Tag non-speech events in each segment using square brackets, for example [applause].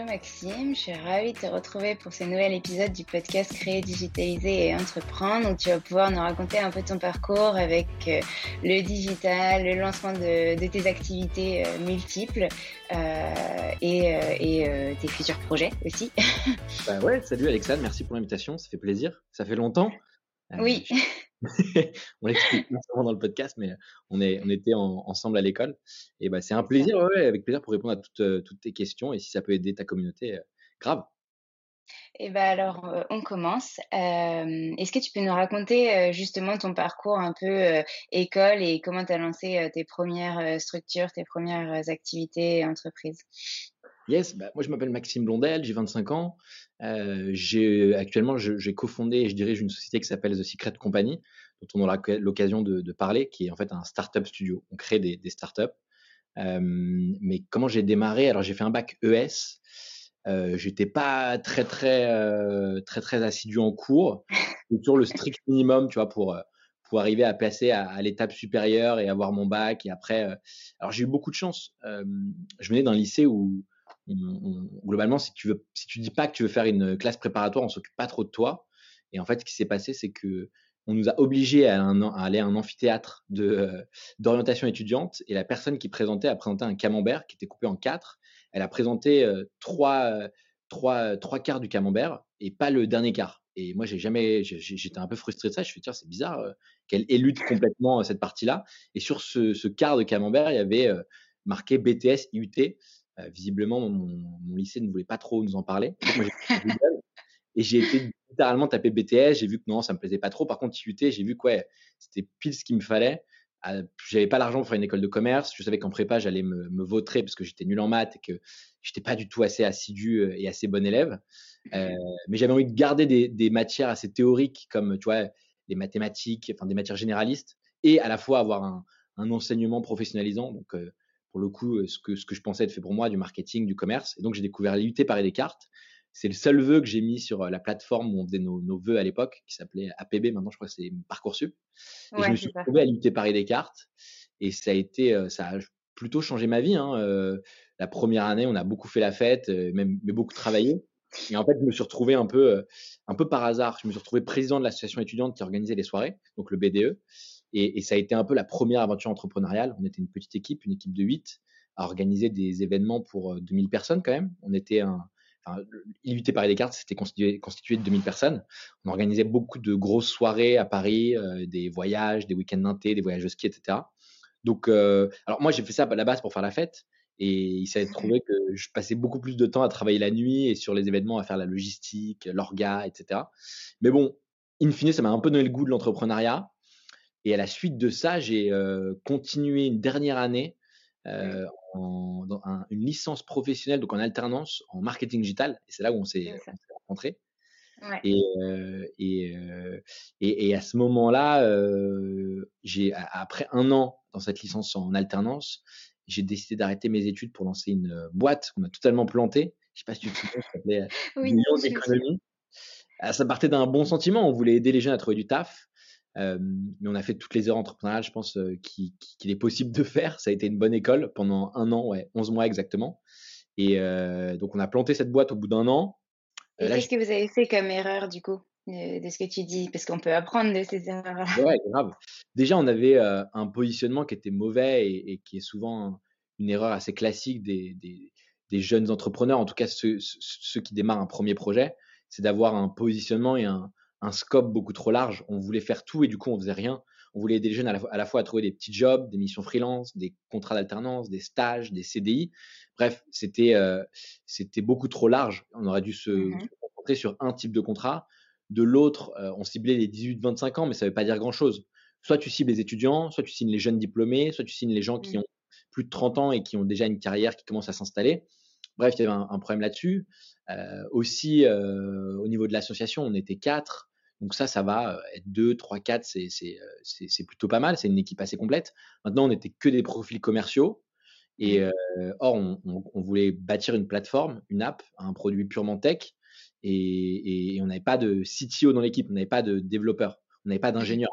Hello Maxime, je suis ravie de te retrouver pour ce nouvel épisode du podcast Créer, Digitaliser et Entreprendre où tu vas pouvoir nous raconter un peu ton parcours avec euh, le digital, le lancement de, de tes activités euh, multiples euh, et, et euh, tes futurs projets aussi. [laughs] Bah ouais, salut Alexandre, merci pour l'invitation, ça fait plaisir, ça fait longtemps. Euh, Oui, [laughs] on l'explique pas souvent dans le podcast, mais on, est, on était en- ensemble à l'école. Et bah, c'est un plaisir, ouais, avec plaisir pour répondre à toutes, euh, toutes tes questions. Et si ça peut aider ta communauté, euh, grave. et ben alors euh, on commence. Euh, Est-ce que tu peux nous raconter euh, justement ton parcours un peu école et comment tu as lancé tes premières structures, tes premières activités et entreprises? Yes, bah, moi je m'appelle Maxime Blondel, j'ai 25 ans. Euh, j'ai actuellement je- j'ai cofondé et je dirige une société qui s'appelle The Secret Company, dont on aura l'occasion de, de parler, qui est en fait un startup studio. On crée des, des startups. Euh, mais comment j'ai démarré? Alors j'ai fait un bac ES. Euh, J'étais pas très très euh, très très assidu en cours. C'était toujours le strict minimum, tu vois, pour euh, pour arriver à passer à, à l'étape supérieure et avoir mon bac. Et après, euh, alors j'ai eu beaucoup de chance. Euh, je venais d'un lycée où globalement, si tu veux, si tu dis pas que tu veux faire une classe préparatoire, on s'occupe pas trop de toi. Et en fait, ce qui s'est passé, c'est que on nous a obligés à, aller à un amphithéâtre euh, d'orientation étudiante. Et la personne qui présentait a présenté un camembert qui était coupé en quatre. Elle a présenté euh, trois, euh, trois, trois quarts du camembert et pas le dernier quart. Et moi, j'ai jamais, j'étais un peu frustré de ça. Je me suis dit, c'est bizarre qu'elle élude complètement cette partie-là. Et sur ce, ce quart de camembert, il y avait marqué BTS IUT. Euh, visiblement, mon, lycée ne voulait pas trop nous en parler. Et j'ai été littéralement tapé BTS. J'ai vu que non, ça me plaisait pas trop. Par contre, IUT, j'ai vu que ouais, c'était pile ce qu'il me fallait. Euh, J'avais pas l'argent pour faire une école de commerce. Je savais qu'en prépa, j'allais me, me vautrer parce que j'étais nul en maths et que j'étais pas du tout assez assidu euh, et assez bon élève. Mais j'avais envie de garder des, des matières assez théoriques comme tu vois les mathématiques, enfin des matières généralistes, et à la fois avoir un, un enseignement professionnalisant. Donc euh, pour le coup, euh, ce que, ce que je pensais être fait pour moi, du marketing, du commerce. Et donc j'ai découvert l'IUT Paris Descartes. C'est le seul vœu que j'ai mis sur euh, la plateforme où on faisait nos, nos vœux à l'époque, qui s'appelait APB. Maintenant, je crois que c'est Parcoursup. Et je me suis retrouvé à l'IUT Paris Descartes. Et ça a été, euh, ça a plutôt changé ma vie. Hein. Euh, la première année, on a beaucoup fait la fête, même mais beaucoup travaillé. Et en fait, je me suis retrouvé un peu, un peu par hasard. Je me suis retrouvé président de l'association étudiante qui organisait les soirées, donc le BDE. Et, ça a été un peu la première aventure entrepreneuriale. On était une petite équipe, une équipe de 8, à organiser des événements pour 2000 personnes quand même. On était un, enfin, l'IUT Paris Descartes, c'était constitué, constitué de 2000 personnes. On organisait beaucoup de grosses soirées à Paris, des voyages, des week-ends d'inté, des voyages de ski, etc. Donc, alors moi, j'ai fait ça à la base pour faire la fête. Et il s'est trouvé que je passais beaucoup plus de temps à travailler la nuit et sur les événements à faire la logistique, l'orga, etc. Mais bon, in fine, ça m'a un peu donné le goût de l'entrepreneuriat. Et à la suite de ça, j'ai continué une dernière année en, dans une licence professionnelle, donc en alternance en marketing digital. Et c'est là où on s'est rencontrés. Et, et, et, à ce moment-là, j'ai après un an dans cette licence en alternance, j'ai décidé d'arrêter mes études pour lancer une boîte qu'on a totalement plantée. Je sais pas si tu te souviens, ça s'appelait oui, Millions d'économies. Ah, ça partait d'un bon sentiment. On voulait aider les jeunes à trouver du taf. Mais on a fait toutes les heures entrepreneuriales, je pense, qu'il est possible de faire. Ça a été une bonne école pendant un an, ouais, 11 mois exactement. Et donc, on a planté cette boîte au bout d'un an. Et qu'est-ce que vous avez fait comme erreur, du coup, de, ce que tu dis? Parce qu'on peut apprendre de ces erreurs-là. Ouais, grave. Déjà, on avait un positionnement qui était mauvais et, qui est souvent une erreur assez classique des, des, jeunes entrepreneurs, en tout cas ceux, ceux qui démarrent un premier projet c'est d'avoir un positionnement et un, scope beaucoup trop large. On voulait faire tout et du coup, on faisait rien. On voulait aider les jeunes à la, fois à trouver des petits jobs, des missions freelance, des contrats d'alternance, des stages, des CDI. Bref, c'était euh, c'était beaucoup trop large. On aurait dû se, mmh concentrer sur un type de contrat. De l'autre, euh, on ciblait les 18-25 ans, mais ça ne veut pas dire grand-chose. Soit tu cibles les étudiants, soit tu signes les jeunes diplômés, soit tu signes les gens qui mmh. ont plus de 30 ans et qui ont déjà une carrière qui commence à s'installer. Bref, il y avait un problème là-dessus. Euh, aussi, au niveau de l'association, on était quatre. Donc ça, ça va euh, être 2, 3, 4, c'est plutôt pas mal. C'est une équipe assez complète. Maintenant, on n'était que des profils commerciaux. Et mmh. or, on, voulait bâtir une plateforme, une app, un produit purement tech. Et, on n'avait pas de CTO dans l'équipe, on n'avait pas de développeur, on n'avait pas d'ingénieur.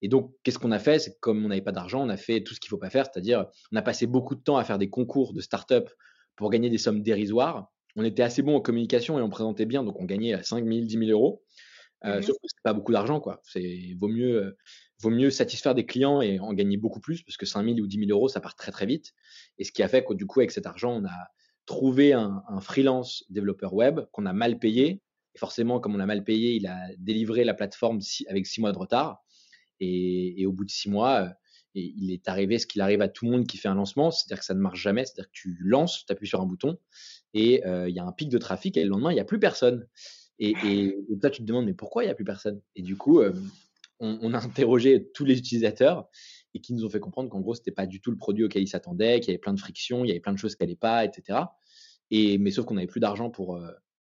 Et donc, qu'est-ce qu'on a fait? C'est comme on n'avait pas d'argent, on a fait tout ce qu'il ne faut pas faire, c'est-à-dire on a passé beaucoup de temps à faire des concours de start-up pour gagner des sommes dérisoires on était assez bon en communication et on présentait bien, donc on gagnait 5 000, 10 000 euros. Euh, mmh sauf que c'est pas beaucoup d'argent, quoi. C'est vaut mieux, euh, vaut mieux satisfaire des clients et en gagner beaucoup plus, parce que 5 000 ou 10 000 euros, ça part très très vite. Et ce qui a fait que du coup, avec cet argent, on a trouvé un, freelance développeur web qu'on a mal payé. Et forcément, comme on a mal payé, il a délivré la plateforme avec six mois de retard. Et, au bout de six mois, euh, il est arrivé ce qu'il arrive à tout le monde qui fait un lancement, c'est-à-dire que ça ne marche jamais, c'est-à-dire que tu lances, tu appuies sur un bouton et il y a un pic de trafic et le lendemain, il n'y a plus personne. Et, et, toi, tu te demandes, mais pourquoi il n'y a plus personne? Et du coup, on, a interrogé tous les utilisateurs et qui nous ont fait comprendre qu'en gros, ce n'était pas du tout le produit auquel ils s'attendaient, qu'il y avait plein de frictions, il y avait plein de choses qui n'allaient pas, etc. Et, mais sauf qu'on n'avait plus d'argent pour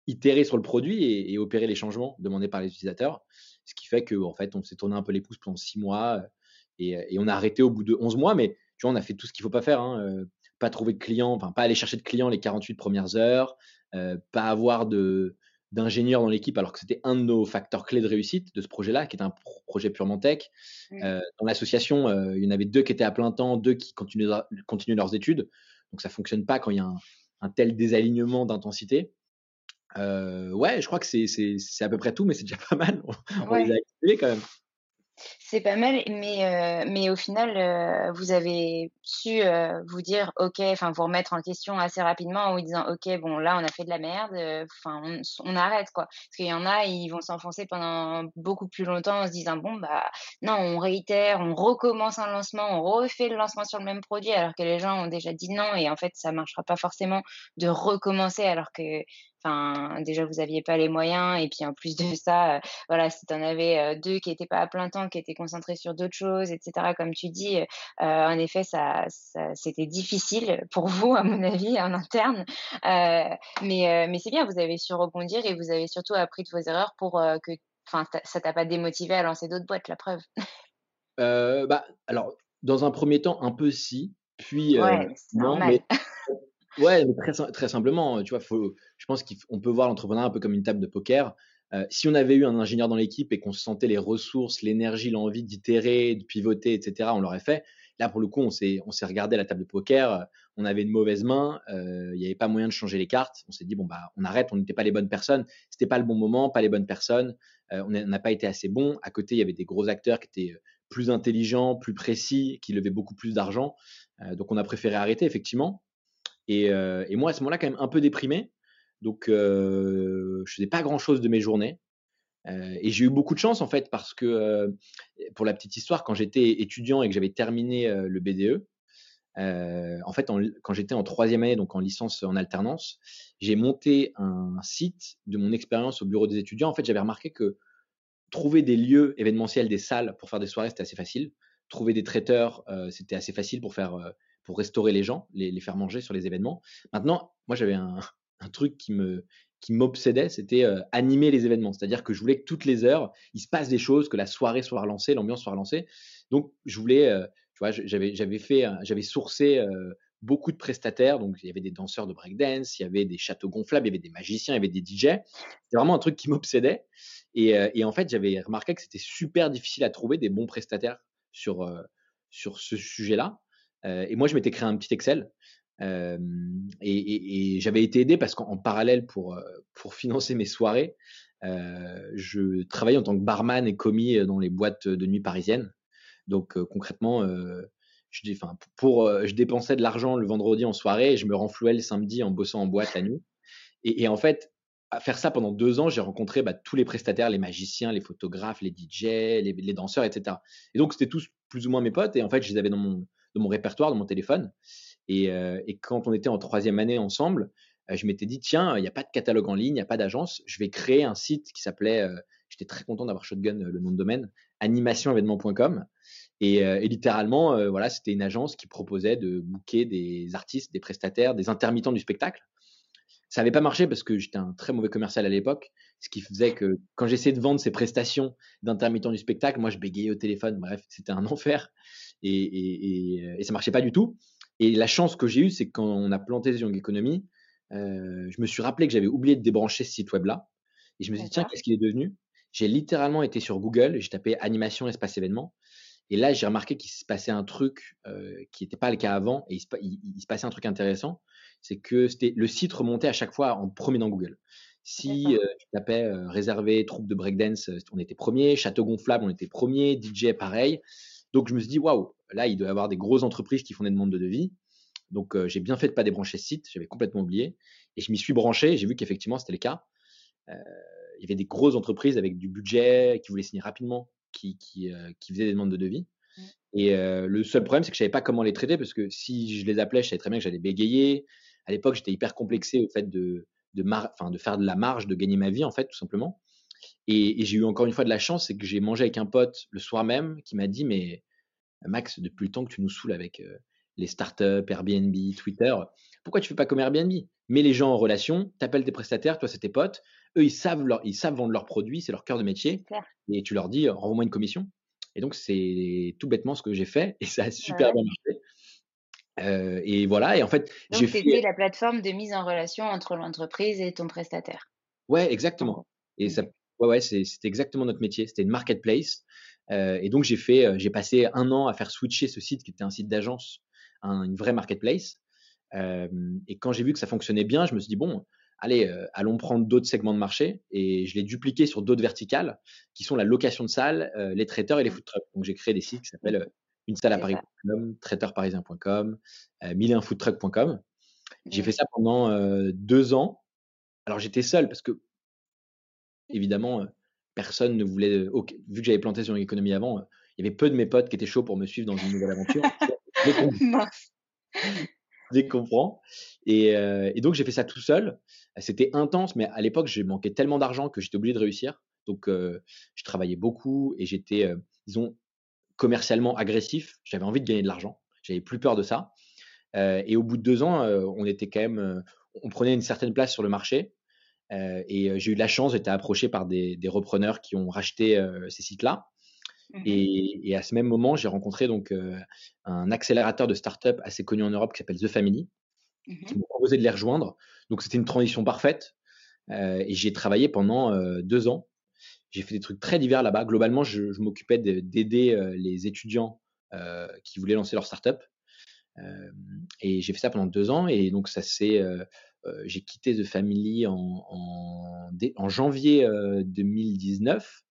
itérer sur le produit et, opérer les changements demandés par les utilisateurs. Ce qui fait qu'en en fait, on s'est tourné un peu les pouces pendant six mois et, on a arrêté au bout de 11 mois. Mais tu vois, on a fait tout ce qu'il ne faut pas faire. Hein, pas trouver de clients, enfin pas aller chercher de clients les 48 premières heures, euh, pas avoir de d'ingénieurs dans l'équipe, alors que c'était un de nos facteurs clés de réussite de ce projet-là, qui est un projet purement tech. Euh, dans l'association, euh, il y en avait deux qui étaient à plein temps, deux qui continuent, continuent leurs études. Donc ça fonctionne pas quand il y a un, tel désalignement d'intensité. ouais, je crois que c'est à peu près tout, mais c'est déjà [laughs] pas mal. On, les a quand même. C'est pas mal, mais, euh, mais au final, euh, vous avez su euh, vous dire, OK, enfin, vous remettre en question assez rapidement en vous disant, OK, bon, là, on a fait de la merde, enfin, on, arrête, quoi. Parce qu'il y en a, ils vont s'enfoncer pendant beaucoup plus longtemps en se disant, bon, bah, non, on réitère, on recommence un lancement, on refait le lancement sur le même produit, alors que les gens ont déjà dit non, et en fait, ça marchera pas forcément de recommencer alors que Enfin, déjà, vous n'aviez pas les moyens. Et puis, en plus de ça, voilà, si tu en avais deux qui n'étaient pas à plein temps, qui étaient concentrés sur d'autres choses, etc., comme tu dis, euh, en effet, ça, c'était difficile pour [laughs] vous, à mon avis, en interne. mais mais c'est bien, vous avez su rebondir et vous avez surtout appris de vos erreurs pour que enfin, ça t'a pas démotivé à lancer d'autres boîtes, la preuve. bah, alors, dans un premier temps, un peu si. Puis, ouais, non, mais [laughs] Ouais, mais très, très simplement, tu vois, faut, je pense qu'on peut voir l'entrepreneuriat un peu comme une table de poker. Euh, si on avait eu un ingénieur dans l'équipe et qu'on se sentait les ressources, l'énergie, l'envie d'itérer, de pivoter, etc., on l'aurait fait. Là, pour le coup, on s'est, regardé à la table de poker, on avait une mauvaise main, euh, il n'y avait pas moyen de changer les cartes. On s'est dit, bon, bah, on arrête, on n'était pas les bonnes personnes, c'était pas le bon moment, pas les bonnes personnes, euh, on n'a pas été assez bon. À côté, il y avait des gros acteurs qui étaient plus intelligent, plus précis, qui levait beaucoup plus d'argent. donc on a préféré arrêter effectivement. Et, moi à ce moment-là quand même un peu déprimé. Donc je faisais pas grand-chose de mes journées. et j'ai eu beaucoup de chance en fait parce que pour la petite histoire, quand j'étais étudiant et que j'avais terminé le BDE, en fait, quand j'étais en troisième année, donc en licence en alternance, j'ai monté un site de mon expérience au bureau des étudiants. En fait, j'avais remarqué que trouver des lieux événementiels, des salles pour faire des soirées, c'était assez facile. Trouver des traiteurs, c'était assez facile pour faire, pour restaurer les gens, les, faire manger sur les événements. Maintenant, moi, j'avais un, truc qui me qui m'obsédait, c'était animer les événements. C'est-à-dire que je voulais que toutes les heures, il se passe des choses, que la soirée soit relancée, l'ambiance soit relancée. Donc, je voulais j'avais, j'avais fait, j'avais sourcé beaucoup de prestataires. Donc, il y avait des danseurs de breakdance, il y avait des châteaux gonflables, il y avait des magiciens, il y avait des DJ. C'était vraiment un truc qui m'obsédait. Et, en fait, j'avais remarqué que c'était super difficile à trouver des bons prestataires sur, sur ce sujet-là. et moi, je m'étais créé un petit Excel. Et, j'avais été aidé parce qu'en parallèle, pour, pour [laughs] financer mes soirées, je travaillais en tant que barman et commis dans les boîtes de nuit parisiennes. Donc concrètement, je, dépensais de l'argent le vendredi en soirée et je me renflouais le samedi en bossant en boîte la nuit. Et, en fait, à faire ça pendant deux ans, j'ai rencontré bah, tous les prestataires, les magiciens, les photographes, les DJ, les, danseurs, etc. Et donc, c'était tous plus ou moins mes potes. Et en fait, je les avais dans mon répertoire, dans mon téléphone. Et, et, quand on était en troisième année ensemble, je m'étais dit, tiens, il n'y a pas de catalogue en ligne, il n'y a pas d'agence. Je vais créer un site qui s'appelait, j'étais très content d'avoir Shotgun, le nom de domaine, animationévénement.com. Et, euh, et, littéralement, euh, voilà, c'était une agence qui proposait de booker des artistes, des prestataires, des intermittents du spectacle. Ça n'avait pas marché parce que j'étais un très mauvais commercial à l'époque, ce qui faisait que quand j'essayais de vendre ces prestations d'intermittents du spectacle, moi je bégayais au téléphone. Bref, c'était un [laughs] enfer et, et, et, ça marchait pas du tout. Et la chance que j'ai eue, c'est que quand on a planté Young Economy, euh, je me suis rappelé que j'avais oublié de débrancher ce site web là. Et je me suis dit, tiens, qu'est-ce qu'il est devenu? J'ai littéralement été sur Google, j'ai tapé animation espace événement. Et là, j'ai remarqué qu'il se passait un truc qui n'était pas le cas avant, et il se, passait un truc intéressant, c'est que c'était le site remontait à chaque fois en premier dans Google. Si tu tapais réservé troupe de breakdance, on était premier, château gonflable, on était premier, DJ pareil. Donc je me suis dit waouh, là il doit y avoir des grosses entreprises qui font des demandes de devis. Donc j'ai bien fait de pas débrancher ce site, j'avais complètement oublié, et je m'y suis branché, j'ai vu qu'effectivement c'était le cas. il y avait des grosses entreprises avec du budget qui voulaient signer rapidement qui, qui, euh, qui faisaient des demandes de devis. Mmh. Et euh, le seul problème, c'est que je savais pas comment les traiter parce que si je les appelais, je savais très bien que j'allais bégayer. À l'époque, j'étais hyper complexé au fait de, de, de faire de la marge, de gagner ma vie, en fait, tout simplement. Et, j'ai eu encore une fois de la chance, c'est que j'ai mangé avec un pote le soir même qui m'a dit Mais Max, depuis le temps que tu nous saoules avec euh, les startups, Airbnb, Twitter, pourquoi tu fais pas comme Airbnb? Mets les gens en relation, t'appelles tes prestataires, toi c'est tes potes, eux, ils savent, ils savent vendre leurs produits, c'est leur cœur de métier. Et tu leur dis, renvoie-moi une commission. Et donc, c'est tout bêtement ce que j'ai fait et ça a super bien marché. Euh, et voilà, et en fait, j'ai fait. la plateforme de mise en relation entre l'entreprise et ton prestataire. Ouais, exactement. Et ça, ouais, ouais, c'est exactement notre métier. C'était une marketplace. Euh, et donc, j'ai fait, euh, j'ai passé un an à faire switcher ce site qui était un site d'agence, une vraie marketplace. et quand j'ai vu que ça fonctionnait bien, je me suis dit, bon, allez, euh, allons prendre d'autres segments de marché et je l'ai dupliqué sur d'autres verticales qui sont la location de salles, euh, les traiteurs et les mmh. food trucks. Donc j'ai créé des sites qui s'appellent euh, une salle à Paris.com, traiteurparisien.com, euh, J'ai fait ça pendant deux ans. Alors j'étais seul parce que évidemment personne ne voulait, vu que j'avais planté sur une économie avant, il y avait peu de mes potes qui étaient chauds pour me suivre dans une nouvelle aventure. Dès qu'on prend. Et, et, donc, j'ai fait ça tout seul. C'était intense, mais à l'époque, j'ai manqué tellement d'argent que j'étais obligé de réussir. Donc, euh, je travaillais beaucoup et j'étais, euh, disons, commercialement agressif. J'avais envie de gagner de l'argent. J'avais plus peur de ça. Euh, et au bout de deux ans, on était quand même, on prenait une certaine place sur le marché. Et j'ai eu la chance, j'étais approché par des, repreneurs qui ont racheté ces sites-là. Mmh et, à ce même moment, j'ai rencontré donc un accélérateur de start-up assez connu en Europe qui s'appelle The Family, mmh qui m'a proposé de les rejoindre. Donc c'était une transition parfaite. Euh, et j'ai travaillé pendant euh, deux ans. J'ai fait des trucs très divers là-bas. Globalement, je, je m'occupais d'aider euh, les étudiants qui voulaient lancer leur startup. et j'ai fait ça pendant deux ans. Et donc ça c'est, j'ai quitté The Family en, janvier 2019.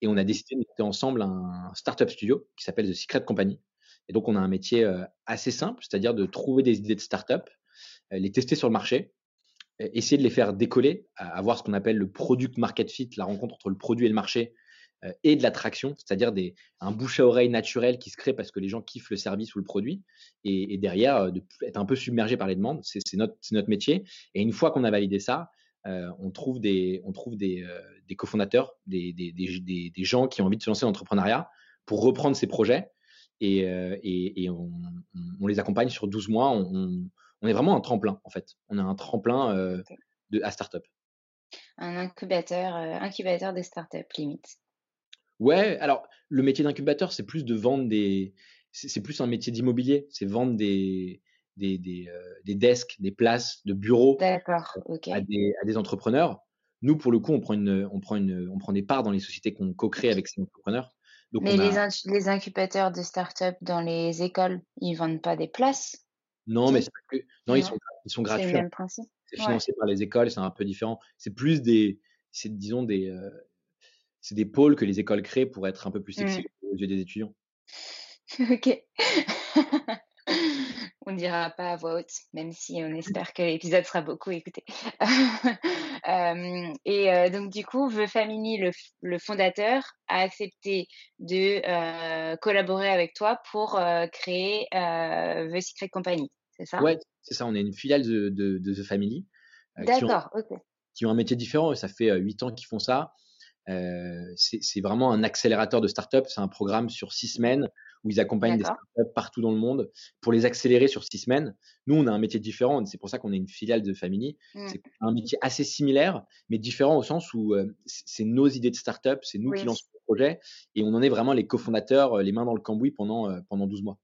Et on a décidé de monter ensemble un startup studio qui s'appelle The Secret Company. Et donc, on a un métier assez simple, c'est-à-dire de trouver des idées de startup, les tester sur le marché, essayer de les faire décoller, avoir ce qu'on appelle le product market fit, la rencontre entre le produit et le marché, euh, et de l'attraction, c'est-à-dire des, un bouche à oreille naturel qui se crée parce que les gens kiffent le service ou le produit, et, derrière, euh, de, être un peu submergé par les demandes, c'est notre, notre métier. Et une fois qu'on a validé ça, euh, on trouve des, on trouve des, des cofondateurs, des, des, des, des, gens qui ont envie de se lancer dans l'entrepreneuriat pour reprendre ces projets, et, et, et on, on, les accompagne sur 12 mois. On, on, est vraiment un tremplin, en fait. On est un tremplin de, à startup. Un incubateur, incubateur des startups, limite. Ouais, alors le métier d'incubateur, c'est plus de vendre des. C'est plus un métier d'immobilier, c'est vendre des, des, des, euh, des, desks, des places de bureaux euh, à, des, à, des, entrepreneurs. Nous, pour le coup, on prend, une, on, prend une, on prend des parts dans les sociétés qu'on co-crée avec ces entrepreneurs. Donc Mais les, les, incubateurs de start-up dans les écoles, ils vendent pas des places? Non, mais que, non, Ils, sont, ils sont gratuits. C'est le même principe? C'est financé par les écoles, c'est un peu différent. C'est plus des, c'est disons des, euh, c'est des pôles que les écoles créent pour être un peu plus sexy mmh. aux yeux des étudiants. [laughs] ok. [laughs] on ne dira pas à voix haute, même si on [laughs] espère que l'épisode sera beaucoup écouté. et donc, du coup, The Family, le, fondateur, a accepté de collaborer avec toi pour créer The Secret Company, c'est ça? Ouais, c'est ça. On est une filiale de, The Family. D'accord, ok. Qui ont un métier différent. Ça fait huit ans qu'ils font ça. Euh, c'est vraiment un accélérateur de start-up. C'est un programme sur six semaines où ils accompagnent des startups partout dans le monde pour les accélérer sur six semaines. Nous, on a un métier différent. C'est pour ça qu'on est une filiale de Family. Mmh. C'est un métier assez similaire, mais différent au sens où euh, c'est nos idées de start-up, c'est nous qui lançons le projet et on en est vraiment les cofondateurs, euh, les mains dans le cambouis pendant, pendant 12 mois.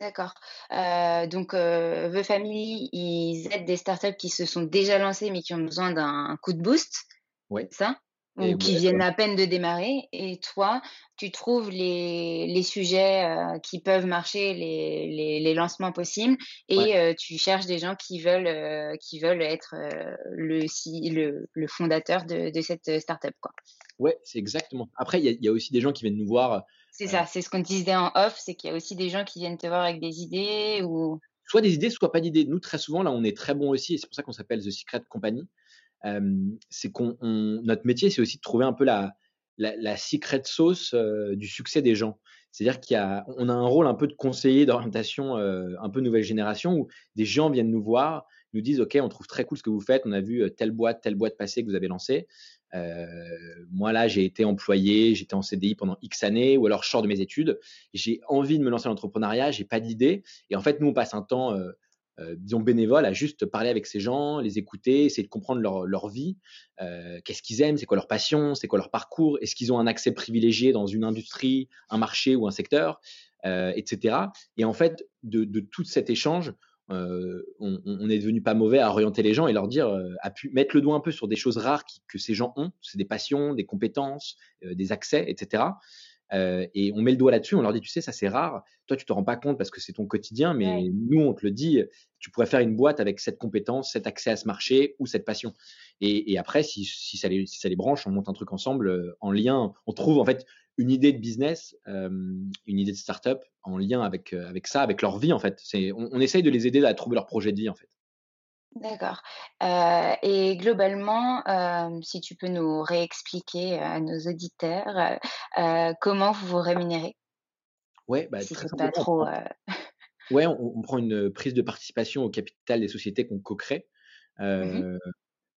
D'accord. donc, The Family, ils aident des startups qui se sont déjà lancées mais qui ont besoin d'un coup de boost. Oui. Ça? Ou qui viennent à peine de démarrer. Et toi, tu trouves les, les sujets euh, qui peuvent marcher, les, les, les lancements possibles, et euh, tu cherches des gens qui veulent, euh, qui veulent être le, le, le, fondateur de, de cette startup. Quoi. Ouais, c'est exactement. Après, il y, y, a aussi des gens qui viennent nous voir. C'est ça, c'est ce qu'on disait en off, c'est qu'il y a aussi des gens qui viennent te voir avec des idées ou soit des idées, soit pas d'idées. Nous, très souvent, là, on est très bon aussi, et c'est pour ça qu'on s'appelle The Secret Company c'est qu'on notre métier, c'est aussi de trouver un peu la, la, secret sauce du succès des gens. C'est-à-dire y a, on a un rôle un peu de conseiller d'orientation, un peu nouvelle génération, où des gens viennent nous voir, nous disent OK, on trouve très cool ce que vous faites, on a vu telle boîte, telle boîte passée que vous avez lancée. Moi là, j'ai été employé, j'étais en CDI pendant X années, ou alors je de mes études, j'ai envie de me lancer dans l'entrepreneuriat, j'ai pas d'idée, et en fait nous on passe un temps euh, disons, bénévoles à juste parler avec ces gens, les écouter, essayer de comprendre leur, leur vie, euh, qu'est-ce qu'ils aiment, c'est quoi leur passion, c'est quoi leur parcours, est-ce qu'ils ont un accès privilégié dans une industrie, un marché ou un secteur, euh, etc. Et en fait, de, de tout cet échange, euh, on, on, est devenu pas mauvais à orienter les gens et leur dire, euh, à pu, mettre le doigt un peu sur des choses rares que ces gens ont, c'est des passions, des compétences, euh, des accès, etc. Euh, et on met le doigt là-dessus, on leur dit, tu sais, ça c'est rare. Toi, tu te rends pas compte parce que c'est ton quotidien, mais nous, on te le dit, tu pourrais faire une boîte avec cette compétence, cet accès à ce marché ou cette passion. Et, et après, si, si, ça les, si ça les branche, on monte un truc ensemble euh, en lien. On trouve en fait une idée de business, euh, une idée de startup en lien avec, avec ça, avec leur vie en fait. On, on essaye de les aider à trouver leur projet de vie en fait. D'accord. Euh, et globalement, euh, si tu peux nous réexpliquer à nos auditeurs, euh, comment vous vous rémunérez? Ouais, bah, très simplement, trop, ouais, on, on, prend une prise de participation au capital des sociétés qu'on co-crée. Mmh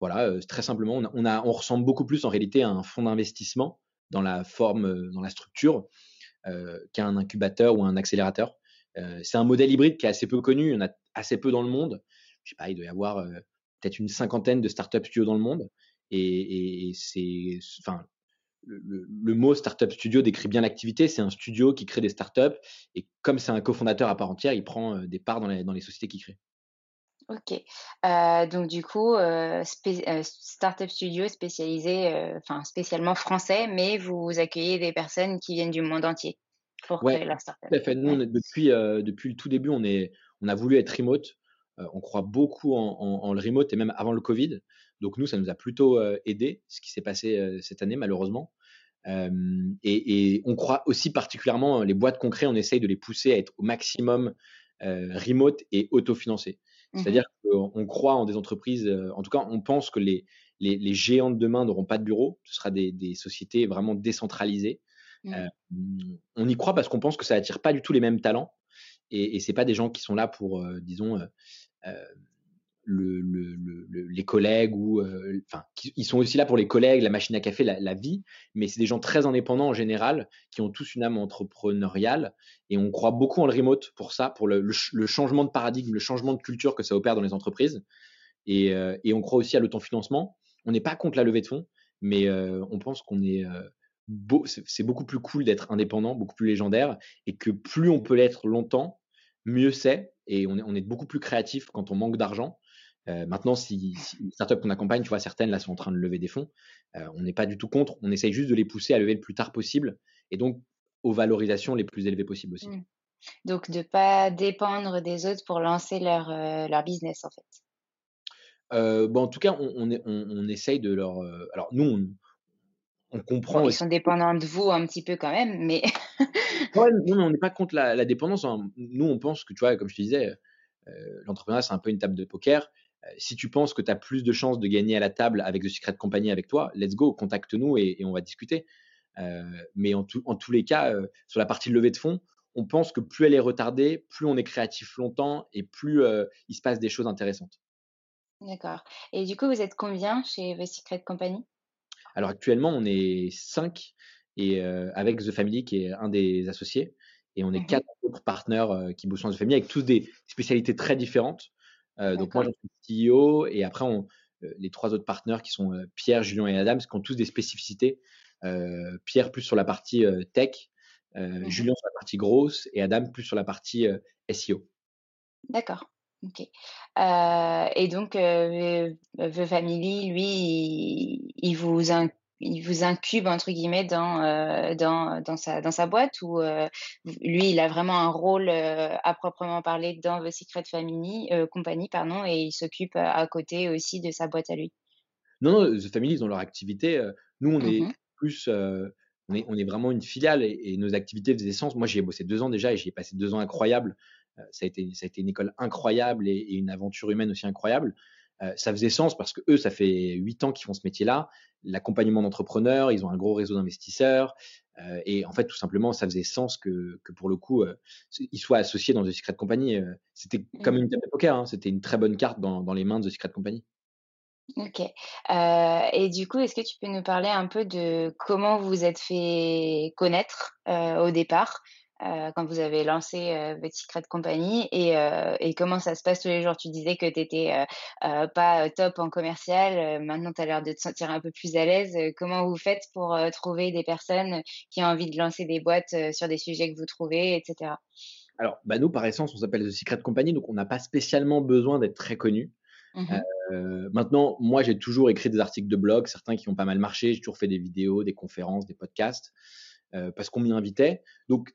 voilà, très simplement, on a, on a, on ressemble beaucoup plus en réalité à un fonds d'investissement dans la forme, dans la structure, qu'à un incubateur ou un accélérateur. c'est un modèle hybride qui est assez peu connu, il y en a assez peu dans le monde je sais pas, il doit y avoir euh, peut-être une cinquantaine de startup studios dans le monde. Et, et c'est, enfin, le, le, mot startup studio décrit bien l'activité. C'est un studio qui crée des startups et comme c'est un cofondateur à part entière, il prend euh, des parts dans les, dans les sociétés qu'il crée. Ok. Euh, donc du coup, euh, euh, startup studio spécialisé, enfin spécialement français, mais vous accueillez des personnes qui viennent du monde entier pour créer la startup. Tout à fait. Nous, depuis depuis le tout début, on est, on a voulu être remote. Euh, on croit beaucoup en, le remote et même avant le Covid. Donc nous, ça nous a plutôt euh, aidé, ce qui s'est passé euh, cette année malheureusement. et, on croit aussi particulièrement les boîtes concrètes, on essaye de les pousser à être au maximum remote et autofinancées. Mmh C'est-à-dire qu'on croit en des entreprises, en tout cas, on pense que les, les, géants de demain n'auront pas de bureau. Ce sera des, sociétés vraiment décentralisées. Mmh. on y croit parce qu'on pense que ça attire pas du tout les mêmes talents et, et c'est pas des gens qui sont là pour, disons, le, les collègues ou enfin ils sont aussi là pour les collègues, la machine à café, la, vie, mais c'est des gens très indépendants en général qui ont tous une âme entrepreneuriale et on croit beaucoup en le remote pour ça, pour le, changement de paradigme, le changement de culture que ça opère dans les entreprises et, on croit aussi à l'autofinancement. On n'est pas contre la levée de fonds, mais on pense qu'on est beau, c'est beaucoup plus cool d'être indépendant, beaucoup plus légendaire et que plus on peut l'être longtemps, mieux c'est et on est, on est beaucoup plus créatif quand on manque d'argent euh, maintenant, si, les startups qu'on accompagne, tu vois, certaines là sont en train de lever des fonds, euh, on n'est pas du tout contre. On essaye juste de les pousser à lever le plus tard possible et donc aux valorisations les plus élevées possibles aussi. Mmh. Donc, de ne pas dépendre des autres pour lancer leur, euh, leur business, en fait. bon, en tout cas, on, on, on, essaye de leur. alors, nous, on, comprend. ils sont dépendants de vous un petit peu quand même, mais. [laughs] ouais, non, on n'est pas contre la, la dépendance. Hein. Nous, on pense que, tu vois, comme je te disais, l'entrepreneuriat, c'est un peu une table de poker. Euh, si tu penses que tu as plus de chances de gagner à la table avec The Secret Company avec toi, let's go, contacte-nous et, on va discuter. Euh, mais en, tous les cas, euh, sur la partie de levée de fonds, on pense que plus elle est retardée, plus on est créatif longtemps et plus il se passe des choses intéressantes. D'accord. Et du coup, vous êtes combien chez The Secret Company Alors actuellement, on est 5 et avec The Family qui est un des associés. Et on est mmh quatre autres partenaires qui bossent dans The Family avec tous des spécialités très différentes. Euh, donc moi, je suis CEO et après, on, euh, les trois autres partenaires qui sont euh, Pierre, Julien et Adam, qui ont tous des spécificités. Pierre plus sur la partie tech, mmh Julien sur la partie grosse et Adam plus sur la partie SEO. D'accord. Ok. et donc, The Family, lui, il, il vous il vous incube entre guillemets dans euh, dans, dans sa dans sa boîte ou euh, lui il a vraiment un rôle euh, à proprement parler dans The Secret Family compagnie pardon et il s'occupe à côté aussi de sa boîte à lui? Non, non The Family ils ont leur activité. nous on est mmh plus on est, on est vraiment une filiale et, nos activités faisaient sens. Moi, j'y ai bossé deux ans déjà et j'y ai passé deux ans incroyables. ça, a été, ça a été une école incroyable et, et une aventure humaine aussi incroyable. Euh, ça faisait sens parce que eux, ça fait huit ans qu'ils font ce métier-là. L'accompagnement d'entrepreneurs, ils ont un gros réseau d'investisseurs. Euh, et en fait, tout simplement, ça faisait sens que, que pour le coup, euh, ils soient associés dans The Secret Company. C'était comme une table de poker. Hein. C'était une très bonne carte dans, dans, les mains de The Secret Company. Ok. et du coup, est-ce que tu peux nous parler un peu de comment vous vous êtes fait connaître au départ? Euh, quand vous avez lancé euh, votre Secret Company et, euh, et, comment ça se passe tous les jours? Tu disais que tu n'étais pas top en commercial, maintenant tu as l'air de te sentir un peu plus à l'aise. Comment vous faites pour trouver des personnes qui ont envie de lancer des boîtes sur des sujets que vous trouvez, etc. Alors, bah nous, par essence, on s'appelle The Secret Company, donc on n'a pas spécialement besoin d'être très connu. Mmh maintenant, moi, j'ai toujours écrit des articles de blog, certains qui ont pas mal marché. J'ai toujours fait des vidéos, des conférences, des podcasts, parce qu'on m'y invitait. Donc,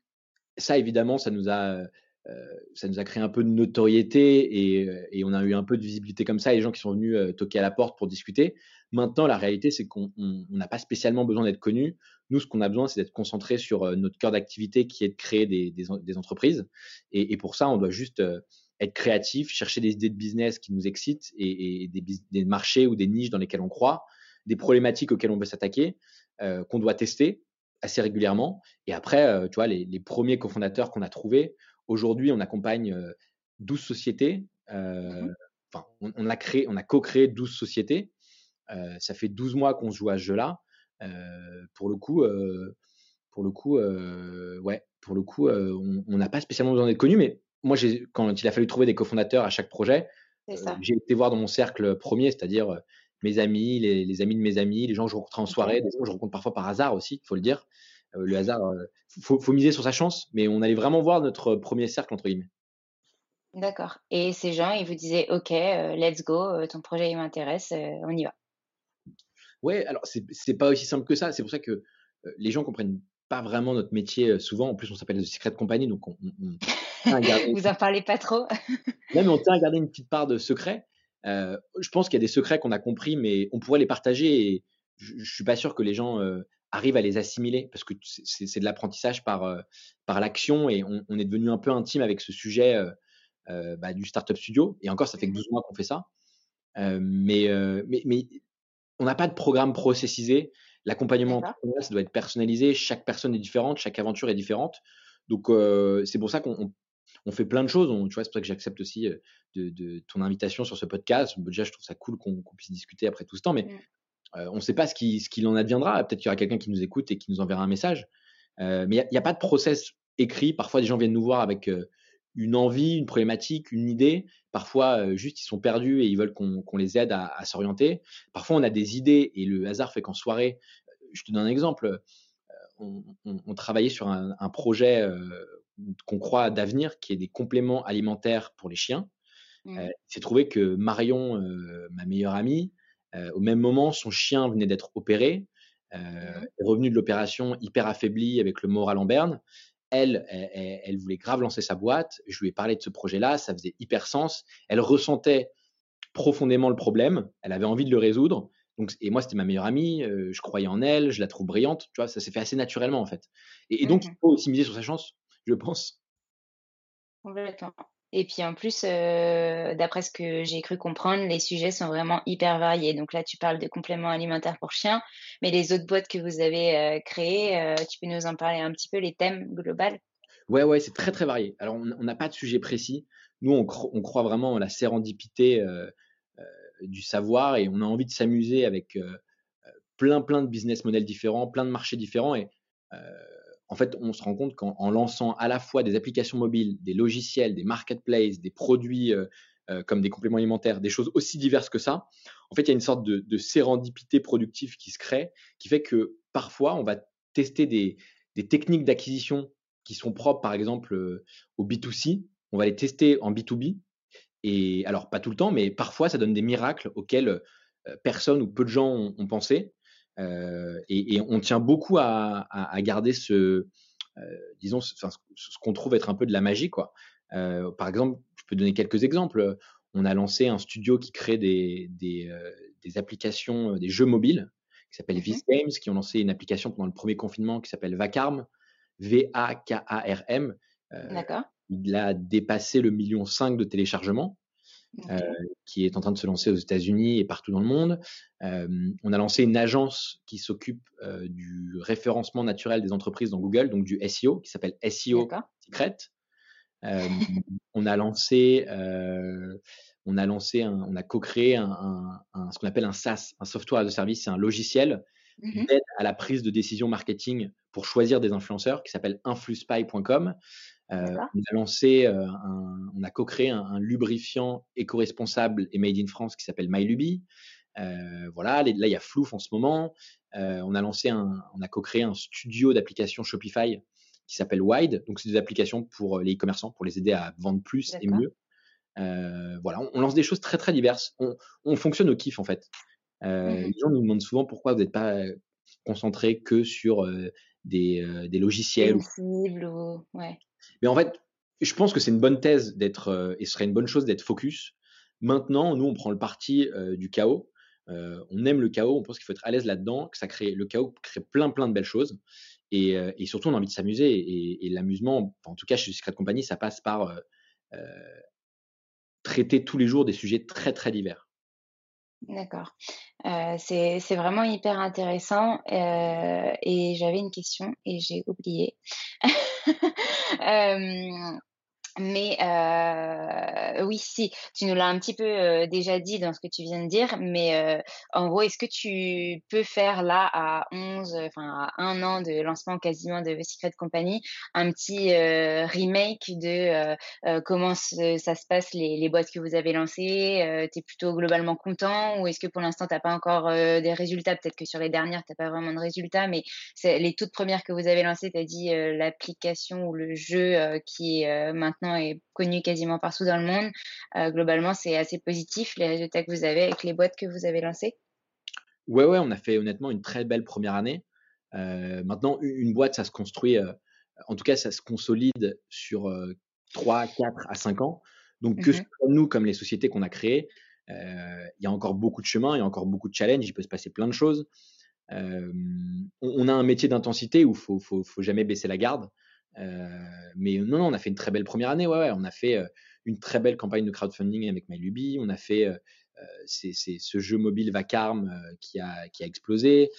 ça, évidemment, ça nous a, euh, ça nous a créé un peu de notoriété et, et, on a eu un peu de visibilité comme ça. Les gens qui sont venus euh, toquer à la porte pour discuter. Maintenant, la réalité, c'est qu'on n'a pas spécialement besoin d'être connu. Nous, ce qu'on a besoin, c'est d'être concentré sur euh, notre cœur d'activité qui est de créer des, des, des entreprises. Et, et, pour ça, on doit juste être créatif, chercher des idées de business qui nous excitent et, et des, des, marchés ou des niches dans lesquels on croit, des problématiques auxquelles on veut s'attaquer, euh, qu'on doit tester assez régulièrement. Et après, euh, tu vois, les, les premiers cofondateurs qu'on a trouvés, aujourd'hui, on accompagne 12 euh, sociétés. Euh, mmh enfin, on, on, a créé, on a co-créé 12 sociétés. ça fait 12 mois qu'on joue à ce jeu-là. pour le coup, pour le coup, ouais, pour le coup, on n'a pas spécialement besoin d'être connu, mais moi, quand il a fallu trouver des cofondateurs à chaque projet, j'ai été voir dans mon cercle premier, c'est-à-dire mes amis, les, amis de mes amis, les gens que je rencontre en soirée, des gens que je rencontre parfois par hasard aussi, il faut le dire. Euh, le hasard, il euh, faut, faut, miser sur sa chance, mais on allait vraiment voir notre premier cercle, entre guillemets. D'accord. Et ces gens, ils vous disaient, OK, euh, let's go, ton projet, il m'intéresse, on y va. Ouais, alors c'est pas aussi simple que ça. C'est pour ça que les gens comprennent pas vraiment notre métier souvent. En plus, on s'appelle The Secret Company, donc on, [laughs] vous en parlez pas trop. non, mais on tient à garder une petite part de secret. Euh, je pense qu'il y a des secrets qu'on a compris, mais on pourrait les partager. Et je, ne suis pas sûr que les gens euh, arrive à les assimiler parce que c'est de l'apprentissage par, par l'action et on, est devenu un peu intime avec ce sujet bah, du Startup Studio. Et encore, ça fait que 12 mois qu'on fait ça. mais, mais, mais, on n'a pas de programme processisé. L'accompagnement ça doit être personnalisé. Chaque personne est différente, chaque aventure est différente. Donc, c'est pour ça qu'on on fait plein de choses. tu vois, c'est pour ça que j'accepte aussi de, ton invitation sur ce podcast. Déjà, je trouve ça cool qu'on puisse discuter après tout ce temps, mais mmh. on ne sait pas ce qu'il ce en adviendra. Peut-être qu'il y aura quelqu'un qui nous écoute et qui nous enverra un message. mais il n'y a, pas de process écrit. Parfois, des gens viennent nous voir avec une envie, une problématique, une idée. Parfois, juste, ils sont perdus et ils veulent qu'on les aide à, s'orienter. Parfois, on a des idées et le hasard fait qu'en soirée, je te donne un exemple. On, travaillait sur un, un projet qu'on croit d'avenir, qui est des compléments alimentaires pour les chiens. Mmh. Euh, il s'est trouvé que Marion, euh, ma meilleure amie, euh, au même moment, son chien venait d'être opéré, mmh. est revenu de l'opération hyper affaibli avec le moral en berne. Elle, elle, voulait grave lancer sa boîte. Je lui ai parlé de ce projet-là, ça faisait hyper sens. Elle ressentait profondément le problème, elle avait envie de le résoudre. Donc, et moi, c'était ma meilleure amie, je croyais en elle, je la trouve brillante. Tu vois, ça s'est fait assez naturellement en fait. Et, donc, mmh il faut aussi miser sur sa chance je pense. Complètement. Et puis en plus, euh, d'après ce que j'ai cru comprendre, les sujets sont vraiment hyper variés. Donc là, tu parles de compléments alimentaires pour chiens, mais les autres boîtes que vous avez euh, créées, euh, tu peux nous en parler un petit peu, les thèmes globaux Ouais, ouais, c'est très très varié. Alors on n'a pas de sujet précis. Nous, on, on, croit vraiment à la sérendipité du savoir et on a envie de s'amuser avec plein plein de business models différents, plein de marchés différents et en fait, on se rend compte qu'en lançant à la fois des applications mobiles, des logiciels, des marketplaces, des produits euh, euh, comme des compléments alimentaires, des choses aussi diverses que ça, en fait, il y a une sorte de, sérendipité productive qui se crée, qui fait que parfois, on va tester des, techniques d'acquisition qui sont propres, par exemple, euh, au B2C. On va les tester en B2B. Et alors, pas tout le temps, mais parfois, ça donne des miracles auxquels personne ou peu de gens ont pensé. Euh, et, on tient beaucoup à, garder ce, euh, disons, ce, qu'on trouve être un peu de la magie, quoi. Euh, par exemple, je peux donner quelques exemples. On a lancé un studio qui crée des, des, applications, des jeux mobiles, qui s'appelle mmh Games, qui ont lancé une application pendant le premier confinement qui s'appelle Vacarm, V-A-K-A-R-M. D'accord. Il a dépassé le million 5 de téléchargements. Euh, qui est en train de se lancer aux États-Unis et partout dans le monde. Euh, on a lancé une agence qui s'occupe euh, du référencement naturel des entreprises dans Google, donc du SEO, qui s'appelle SEO Secret. on a lancé, on a lancé, on a co-créé un, ce qu'on appelle un SaaS, un software de service, c'est un logiciel mmh d'aide à la prise de décision marketing pour choisir des influenceurs qui s'appelle influspy.com. Euh, on a lancé, euh, on a co-créé un, lubrifiant éco-responsable et made in France qui s'appelle MyLuby. Euh, voilà, là il y a Flouf en ce moment. on a lancé un, on a co-créé un studio d'applications Shopify qui s'appelle Wide. Donc c'est des applications pour les e-commerçants pour les aider à vendre plus et mieux. voilà, on, lance des choses très très diverses. On, fonctionne au kiff en fait. Mmh les gens nous demandent souvent pourquoi vous n'êtes pas concentré que sur des, des, logiciels. Ou... Ouais. Mais en fait, je pense que c'est une bonne thèse d'être, euh, et ce serait une bonne chose d'être focus. Maintenant, nous, on prend le parti euh, du chaos. Euh, on aime le chaos, on pense qu'il faut être à l'aise là-dedans, que ça crée, le chaos crée plein, plein de belles choses. Et, surtout, on a envie de s'amuser. Et, l'amusement, en tout cas chez Secret Company, ça passe par traiter tous les jours des sujets très, très divers. D'accord. c'est vraiment hyper intéressant. et j'avais une question et j'ai oublié. [laughs] [laughs] Euh, Mais euh, oui, si, tu nous l'as un petit peu euh, déjà dit dans ce que tu viens de dire, mais euh, en gros, est-ce que tu peux faire là à 11, enfin à un an de lancement quasiment de The Secret Company, un petit remake de comment ça se passe les, les, boîtes que vous avez lancées Tu es plutôt globalement content ou est-ce que pour l'instant tu n'as pas encore des résultats? Peut-être que sur les dernières, tu n'as pas vraiment de résultats, mais les toutes premières que vous avez lancées, tu as dit l'application ou le jeu qui est maintenant est connu quasiment partout dans le monde. Euh, globalement, c'est assez positif les résultats que vous avez avec les boîtes que vous avez lancées. Ouais, ouais, on a fait honnêtement une très belle première année. Euh, maintenant, une boîte, ça se construit, euh, en tout cas, ça se consolide sur 3, 4 à 5 ans. Donc, que mmh nous, comme les sociétés qu'on a créées, il y a encore beaucoup de chemin, il y a encore beaucoup de challenges, il peut se passer plein de choses. on, a un métier d'intensité où il faut, faut, faut, jamais baisser la garde. Mais non, non, on a fait une très belle première année. Ouais, ouais on a fait une très belle campagne de crowdfunding avec MyLuby. On a fait ce jeu mobile Vacarme qui, a, explosé.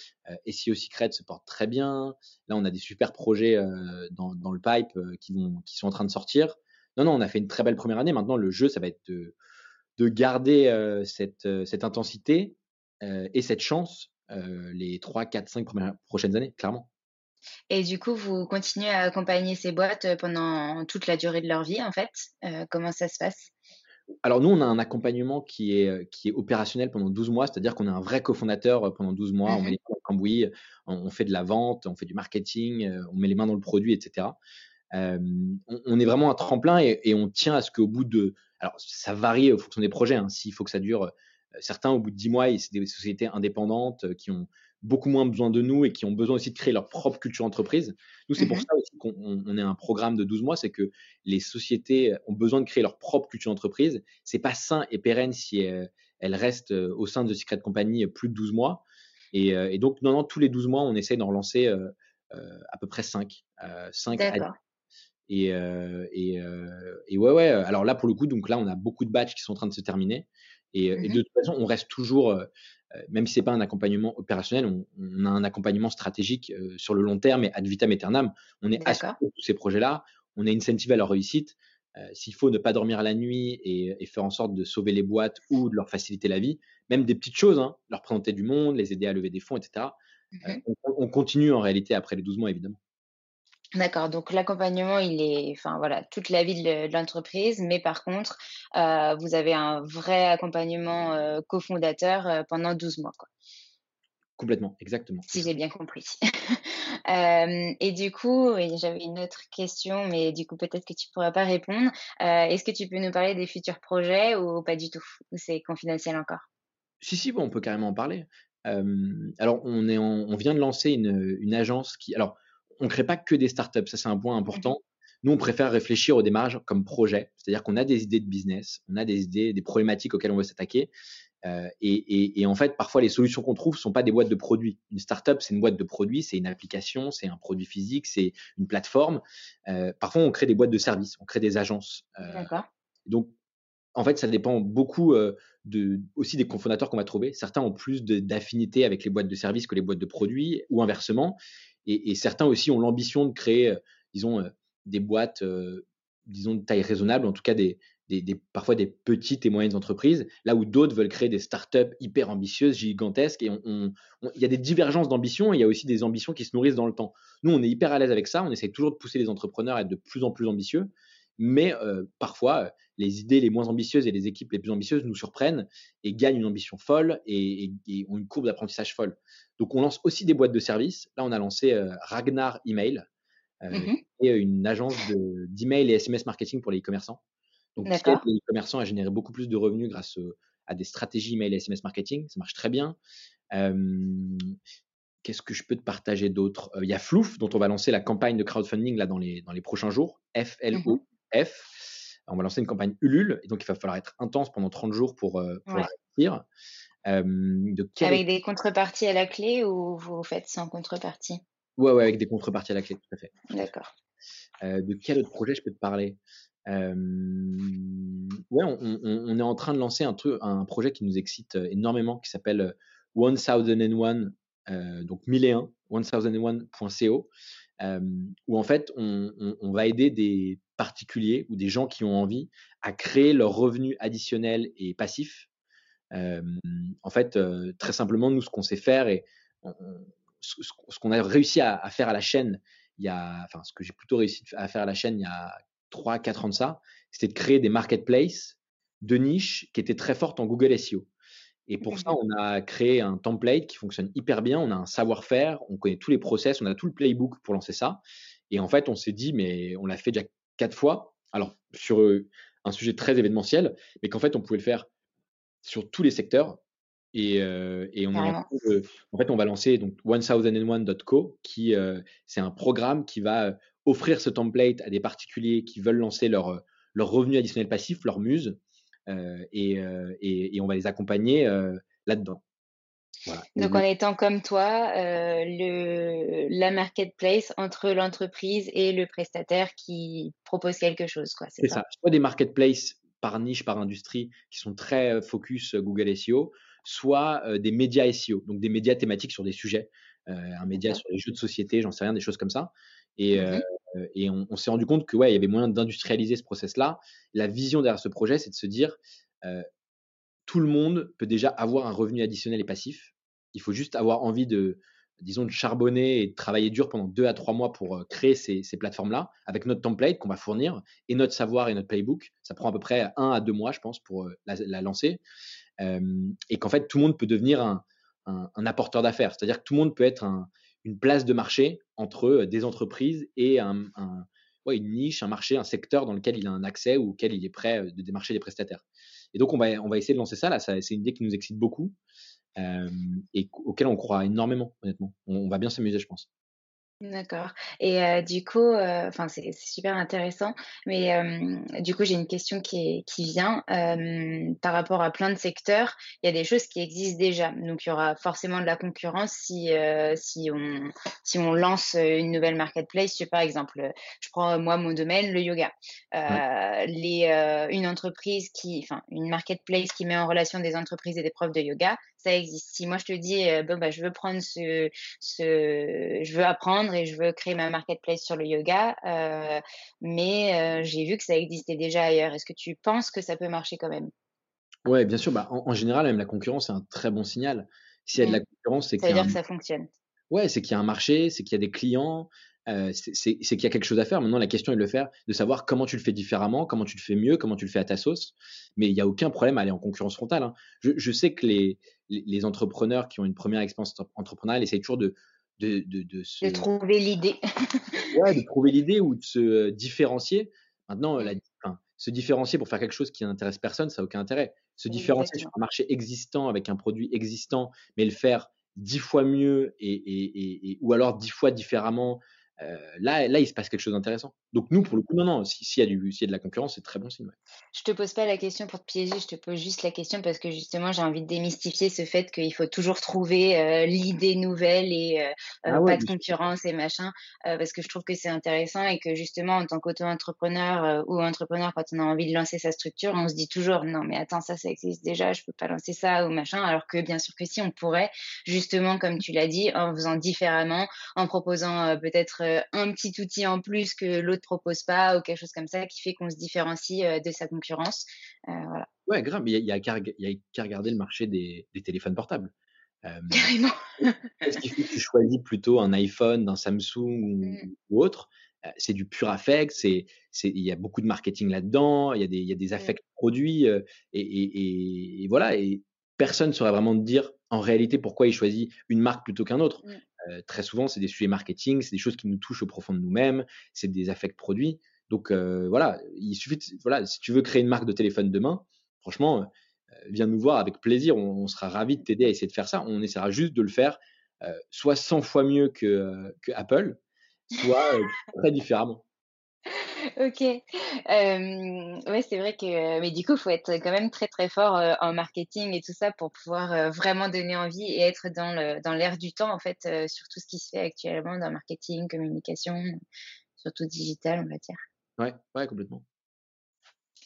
SEO Secret se porte très bien. Là, on a des super projets dans, le pipe qui, sont en train de sortir. Non, non, on a fait une très belle première année. Maintenant, le jeu, ça va être de, de garder cette intensité et cette chance les 3, 4, 5 prochaines années, clairement. Et du coup, vous continuez à accompagner ces boîtes pendant toute la durée de leur vie, en fait. comment ça se passe? Alors nous, on a un accompagnement qui est, qui est opérationnel pendant 12 mois, c'est-à-dire qu'on a un vrai cofondateur pendant 12 mois, on met mmh les mains dans le cambouis, on, fait de la vente, on fait du marketing, on met les mains dans le produit, etc. on, est vraiment un tremplin et, on tient à ce qu'au bout de... Alors ça varie en fonction des projets, hein. s'il faut que ça dure... certains, au bout de 10 mois, c'est des sociétés indépendantes qui ont beaucoup moins besoin de nous et qui ont besoin aussi de créer leur propre culture entreprise. Nous, c'est pour mmh ça aussi qu'on on est un programme de 12 mois, c'est que les sociétés ont besoin de créer leur propre culture entreprise. C'est pas sain et pérenne si euh, elles restent euh, au sein de Secret Company plus de 12 mois. Et, euh, et donc, non, non, tous les 12 mois, on essaye d'en relancer à peu près 5. 5 et, et, et, ouais, ouais. Alors là, pour le coup, donc là, on a beaucoup de batchs qui sont en train de se terminer. Et, et mmh de toute façon, on reste toujours euh, même si c'est pas un accompagnement opérationnel, on, a un accompagnement stratégique euh, sur le long terme et ad vitam aeternam. On est assuré de tous ces projets-là, on est incentive à leur réussite. Euh, s'il faut ne pas dormir la nuit et, faire en sorte de sauver les boîtes ou de leur faciliter la vie, même des petites choses, hein, leur présenter du monde, les aider à lever des fonds, etc. Mmh on, continue en réalité après les 12 mois, évidemment. D'accord, donc l'accompagnement, il est, enfin voilà, toute la vie de, l'entreprise, mais par contre, euh, vous avez un vrai accompagnement euh, cofondateur euh, pendant 12 mois, quoi. Complètement, exactement. Si j'ai bien compris. [laughs] et du coup, j'avais une autre question, mais du coup, peut-être que tu ne pourras pas répondre. Est-ce que tu peux nous parler des futurs projets ou pas du tout? Ou c'est confidentiel encore? Si, si, bon, on peut carrément en parler. alors, on, est on vient de lancer une, une agence qui. Alors, on ne crée pas que des startups, ça c'est un point important. Nous, on préfère réfléchir au démarrage comme projet, c'est-à-dire qu'on a des idées de business, on a des idées, des problématiques auxquelles on veut s'attaquer. Euh, et, en fait, parfois, les solutions qu'on trouve ne sont pas des boîtes de produits. Une startup, c'est une boîte de produits, c'est une application, c'est un produit physique, c'est une plateforme. Euh, parfois, on crée des boîtes de services, on crée des agences. Euh, D'accord. Donc, en fait, ça dépend beaucoup de, aussi des cofondateurs qu'on va trouver. Certains ont plus d'affinité avec les boîtes de services que les boîtes de produits, ou inversement. Et, certains aussi ont l'ambition de créer, euh, disons, euh, des boîtes, euh, disons, de taille raisonnable, en tout cas des, parfois des petites et moyennes entreprises, là où d'autres veulent créer des startups hyper ambitieuses, gigantesques. Et il y a des divergences d'ambition et il y a aussi des ambitions qui se nourrissent dans le temps. Nous, on est hyper à l'aise avec ça. On essaie toujours de pousser les entrepreneurs à être de plus en plus ambitieux. Mais parfois, les idées les moins ambitieuses et les équipes les plus ambitieuses nous surprennent et gagnent une ambition folle et ont une courbe d'apprentissage folle. Donc, on lance aussi des boîtes de services. Là, on a lancé euh, Ragnar Email, euh, mmh qui est une agence d'email et SMS marketing pour les e-commerçants. Donc, les e-commerçants à générer beaucoup plus de revenus grâce à des stratégies email et SMS marketing. Ça marche très bien. Qu'est-ce que je peux te partager d'autre? Il y a Floof, dont on va lancer la campagne de crowdfunding là, dans, les, dans les prochains jours. F-L-O-F. Mmh on va lancer une campagne Ulule. Et donc, il va falloir être intense pendant 30 jours pour, euh, pour la réussir. Avec des contreparties à la clé ou vous faites sans contrepartie ouais, ouais, avec des contreparties à la clé, tout à fait. D'accord. de quel autre projet je peux te parler? Ouais, on, est en train de lancer un, truc, un projet qui nous excite énormément, qui s'appelle 1001, euh, donc 1001, 1001.co, où en fait, on, on, va aider des particuliers ou des gens qui ont envie à créer leurs revenus additionnels et passifs en fait, très simplement, nous, ce qu'on sait faire et ce, qu'on a réussi à, faire à la chaîne, il y a, enfin, ce que j'ai plutôt réussi à faire à la chaîne il y a 3-4 ans de ça, c'était de créer des marketplaces de niche qui étaient très fortes en Google SEO. Et pour ça, on a créé un template qui fonctionne hyper bien. On a un savoir-faire, on connaît tous les process, on a tout le playbook pour lancer ça. Et en fait, on s'est dit, mais on l'a fait déjà quatre fois. Alors, sur un sujet très événementiel, mais qu'en fait, on pouvait le faire sur tous les secteurs. Et, on en, fait, on va lancer donc 1001.co, qui c'est un programme qui va offrir ce template à des particuliers qui veulent lancer leur, leur revenu additionnel passif, leur muse, et, et, on va les accompagner là-dedans. Donc, en étant comme toi, le, la marketplace entre l'entreprise et le prestataire qui propose quelque chose. C'est ça. Soit des marketplaces par niche, par industrie, qui sont très focus Google SEO, soit des médias SEO, donc des médias thématiques sur des sujets, un média sur les jeux de société, j'en sais rien, des choses comme ça. Et, mmh et on, s'est rendu compte que ouais, il y avait moyen d'industrialiser ce process-là. La vision derrière ce projet, c'est de se dire tout le monde peut déjà avoir un revenu additionnel et passif. Il faut juste avoir envie de, disons, de charbonner et de travailler dur pendant deux à trois mois pour créer ces, plateformes-là avec notre template qu'on va fournir et notre savoir et notre playbook. Ça prend à peu près un à deux mois, je pense, pour la, lancer. et qu'en fait, tout le monde peut devenir un, apporteur d'affaires. C'est-à-dire que tout le monde peut être une place de marché entre des entreprises et un, une niche, un marché, un secteur dans lequel il a un accès ou auquel il est prêt de démarcher des prestataires. Et donc, on va, essayer de lancer ça. Là, c'est une idée qui nous excite beaucoup et auquel on croit énormément, honnêtement. on va bien s'amuser, je pense. D'accord. Et du coup, enfin c'est super intéressant, mais du coup j'ai une question qui qui vient par rapport à plein de secteurs. Il y a des choses qui existent déjà, donc il y aura forcément de la concurrence si si on si on lance une nouvelle marketplace. par exemple, je prends moi mon domaine, le yoga. les une entreprise qui, enfin une marketplace qui met en relation des entreprises et des profs de yoga, ça existe. Si moi je te dis, bon bah je veux prendre ce ce, je veux apprendre et je veux créer ma marketplace sur le yoga, euh, mais euh, j'ai vu que ça existait déjà ailleurs. Est-ce que tu penses que ça peut marcher quand même? Ouais, bien sûr. Bah, en, général, même la concurrence, c'est un très bon signal. S'il y a de la concurrence, c'est ça veut dire que ça fonctionne. Ouais, c'est qu'il y a un marché, c'est qu'il y a des clients, euh, c'est qu'il y a quelque chose à faire. Maintenant, la question est de le faire, de savoir comment tu le fais différemment, comment tu le fais mieux, comment tu le fais à ta sauce. Mais il n'y a aucun problème à aller en concurrence frontale. Hein. Je, je, sais que les, les, entrepreneurs qui ont une première expérience entrepreneuriale essayent toujours de, de, de, de, se... de trouver l'idée. [laughs] ouais, de [laughs] trouver l'idée ou de se différencier. Maintenant, la, enfin, se différencier pour faire quelque chose qui n'intéresse personne, ça n'a aucun intérêt. Se différencier sur un marché existant avec un produit existant, mais le faire dix fois mieux et, et, et, ou alors dix fois différemment euh, là, là, il se passe quelque chose d'intéressant. Donc nous, pour le coup, non, non, s'il y, a du, y a de la concurrence, c'est très bon signe. Je te pose pas la question pour te piéger, je te pose juste la question parce que justement, j'ai envie de démystifier ce fait qu'il faut toujours trouver euh, l'idée nouvelle et euh, ah pas de concurrence et machin, parce que je trouve que c'est intéressant et que justement, en tant qu'auto-entrepreneur ou entrepreneur, quand on a envie de lancer sa structure, on se dit toujours, non, mais attends, ça, ça existe déjà, je peux pas lancer ça ou machin, alors que bien sûr que si, on pourrait, justement, comme tu l'as dit, en faisant différemment, en proposant peut-être euh, un petit outil en plus que l'autre propose pas ou quelque chose comme ça qui fait qu'on se différencie euh, de sa concurrence. Euh, voilà. Ouais, grave, il y a, qu'à regarder le marché des, téléphones portables. [laughs] Carrément. Est-ce qu'il faut que tu choisis plutôt un iPhone, un Samsung ou, mmh. autre c'est du pur affect, c'est, il y a beaucoup de marketing là-dedans, il y a des, il y a des mmh. affects produits, et, et, et, voilà, et personne ne saurait vraiment te dire en réalité pourquoi il choisit une marque plutôt qu'un autre. Mmh. Euh, très souvent, c'est des sujets marketing, c'est des choses qui nous touchent au profond de nous-mêmes, c'est des affects produits. Donc euh, voilà, il suffit, voilà, si tu veux créer une marque de téléphone demain, franchement, euh, viens nous voir avec plaisir. On, sera ravi de t'aider à essayer de faire ça. On essaiera juste de le faire soit 100 fois mieux que, que Apple, soit très différemment. [laughs] Ok. Euh, ouais, c'est vrai que, mais du coup, il faut être quand même très très fort en marketing et tout ça pour pouvoir vraiment donner envie et être dans le dans l'air du temps en fait sur tout ce qui se fait actuellement dans marketing, communication, surtout digital, on va dire. Ouais, ouais, complètement.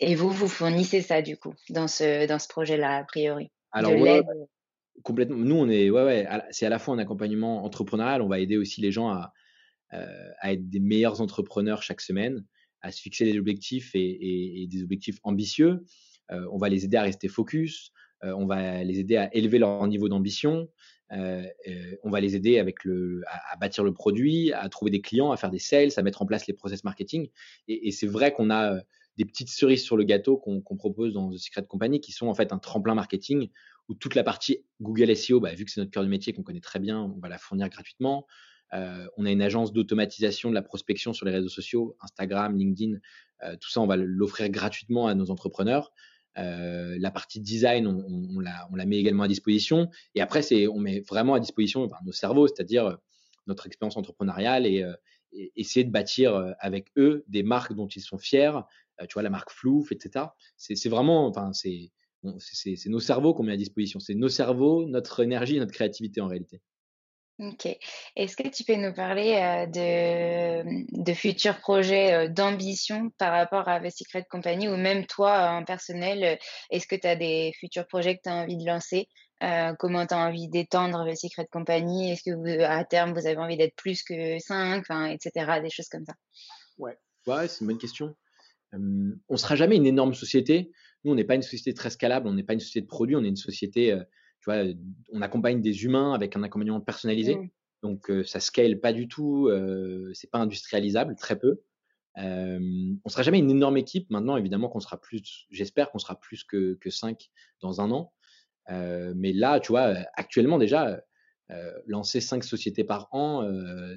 Et vous, vous fournissez ça du coup dans ce dans ce projet-là a priori. Alors complètement. Nous, on est ouais ouais, c'est à la fois un accompagnement entrepreneurial. On va aider aussi les gens à à être des meilleurs entrepreneurs chaque semaine à se fixer des objectifs et, des objectifs ambitieux. Euh, on va les aider à rester focus. Euh, on va les aider à élever leur niveau d'ambition. Euh, on va les aider avec le, à, bâtir le produit, à trouver des clients, à faire des sales, à mettre en place les process marketing. Et, c'est vrai qu'on a des petites cerises sur le gâteau qu'on propose dans The Secret Company qui sont en fait un tremplin marketing où toute la partie Google SEO, bah, vu que c'est notre cœur de métier qu'on connaît très bien, on va la fournir gratuitement. Euh, on a une agence d'automatisation de la prospection sur les réseaux sociaux, Instagram, LinkedIn. Euh, tout ça, on va l'offrir gratuitement à nos entrepreneurs. Euh, la partie design, on, la, met également à disposition. Et après, c'est, on met vraiment à disposition nos cerveaux, c'est-à-dire notre expérience entrepreneuriale et, essayer de bâtir avec eux des marques dont ils sont fiers. tu vois, la marque Flouf, etc. C'est, vraiment, enfin, c'est, c'est nos cerveaux qu'on met à disposition. C'est nos cerveaux, notre énergie, notre créativité en réalité. OK. Est-ce que tu peux nous parler, de de futurs projets, d'ambition par rapport à The Secret Company ou même toi, en personnel, est-ce que tu as des futurs projets que tu as envie de lancer? comment tu as envie d'étendre The Secret Company? Est-ce que à terme, vous avez envie d'être plus que 5, enfin et cetera, des choses comme ça? Ouais. Ouais, c'est une bonne question. On on sera jamais une énorme société. Nous, on n'est pas une société très scalable, on n'est pas une société de produits, on est une société, on accompagne des humains avec un accompagnement personnalisé. Mmh. Donc, ça scale pas du tout. c'est pas industrialisable, très peu. On on sera jamais une énorme équipe. Maintenant, évidemment, qu'on sera plus. J'espère qu'on sera plus que, que 5 dans un an. mais là, tu vois, actuellement déjà, lancer 5 sociétés par an,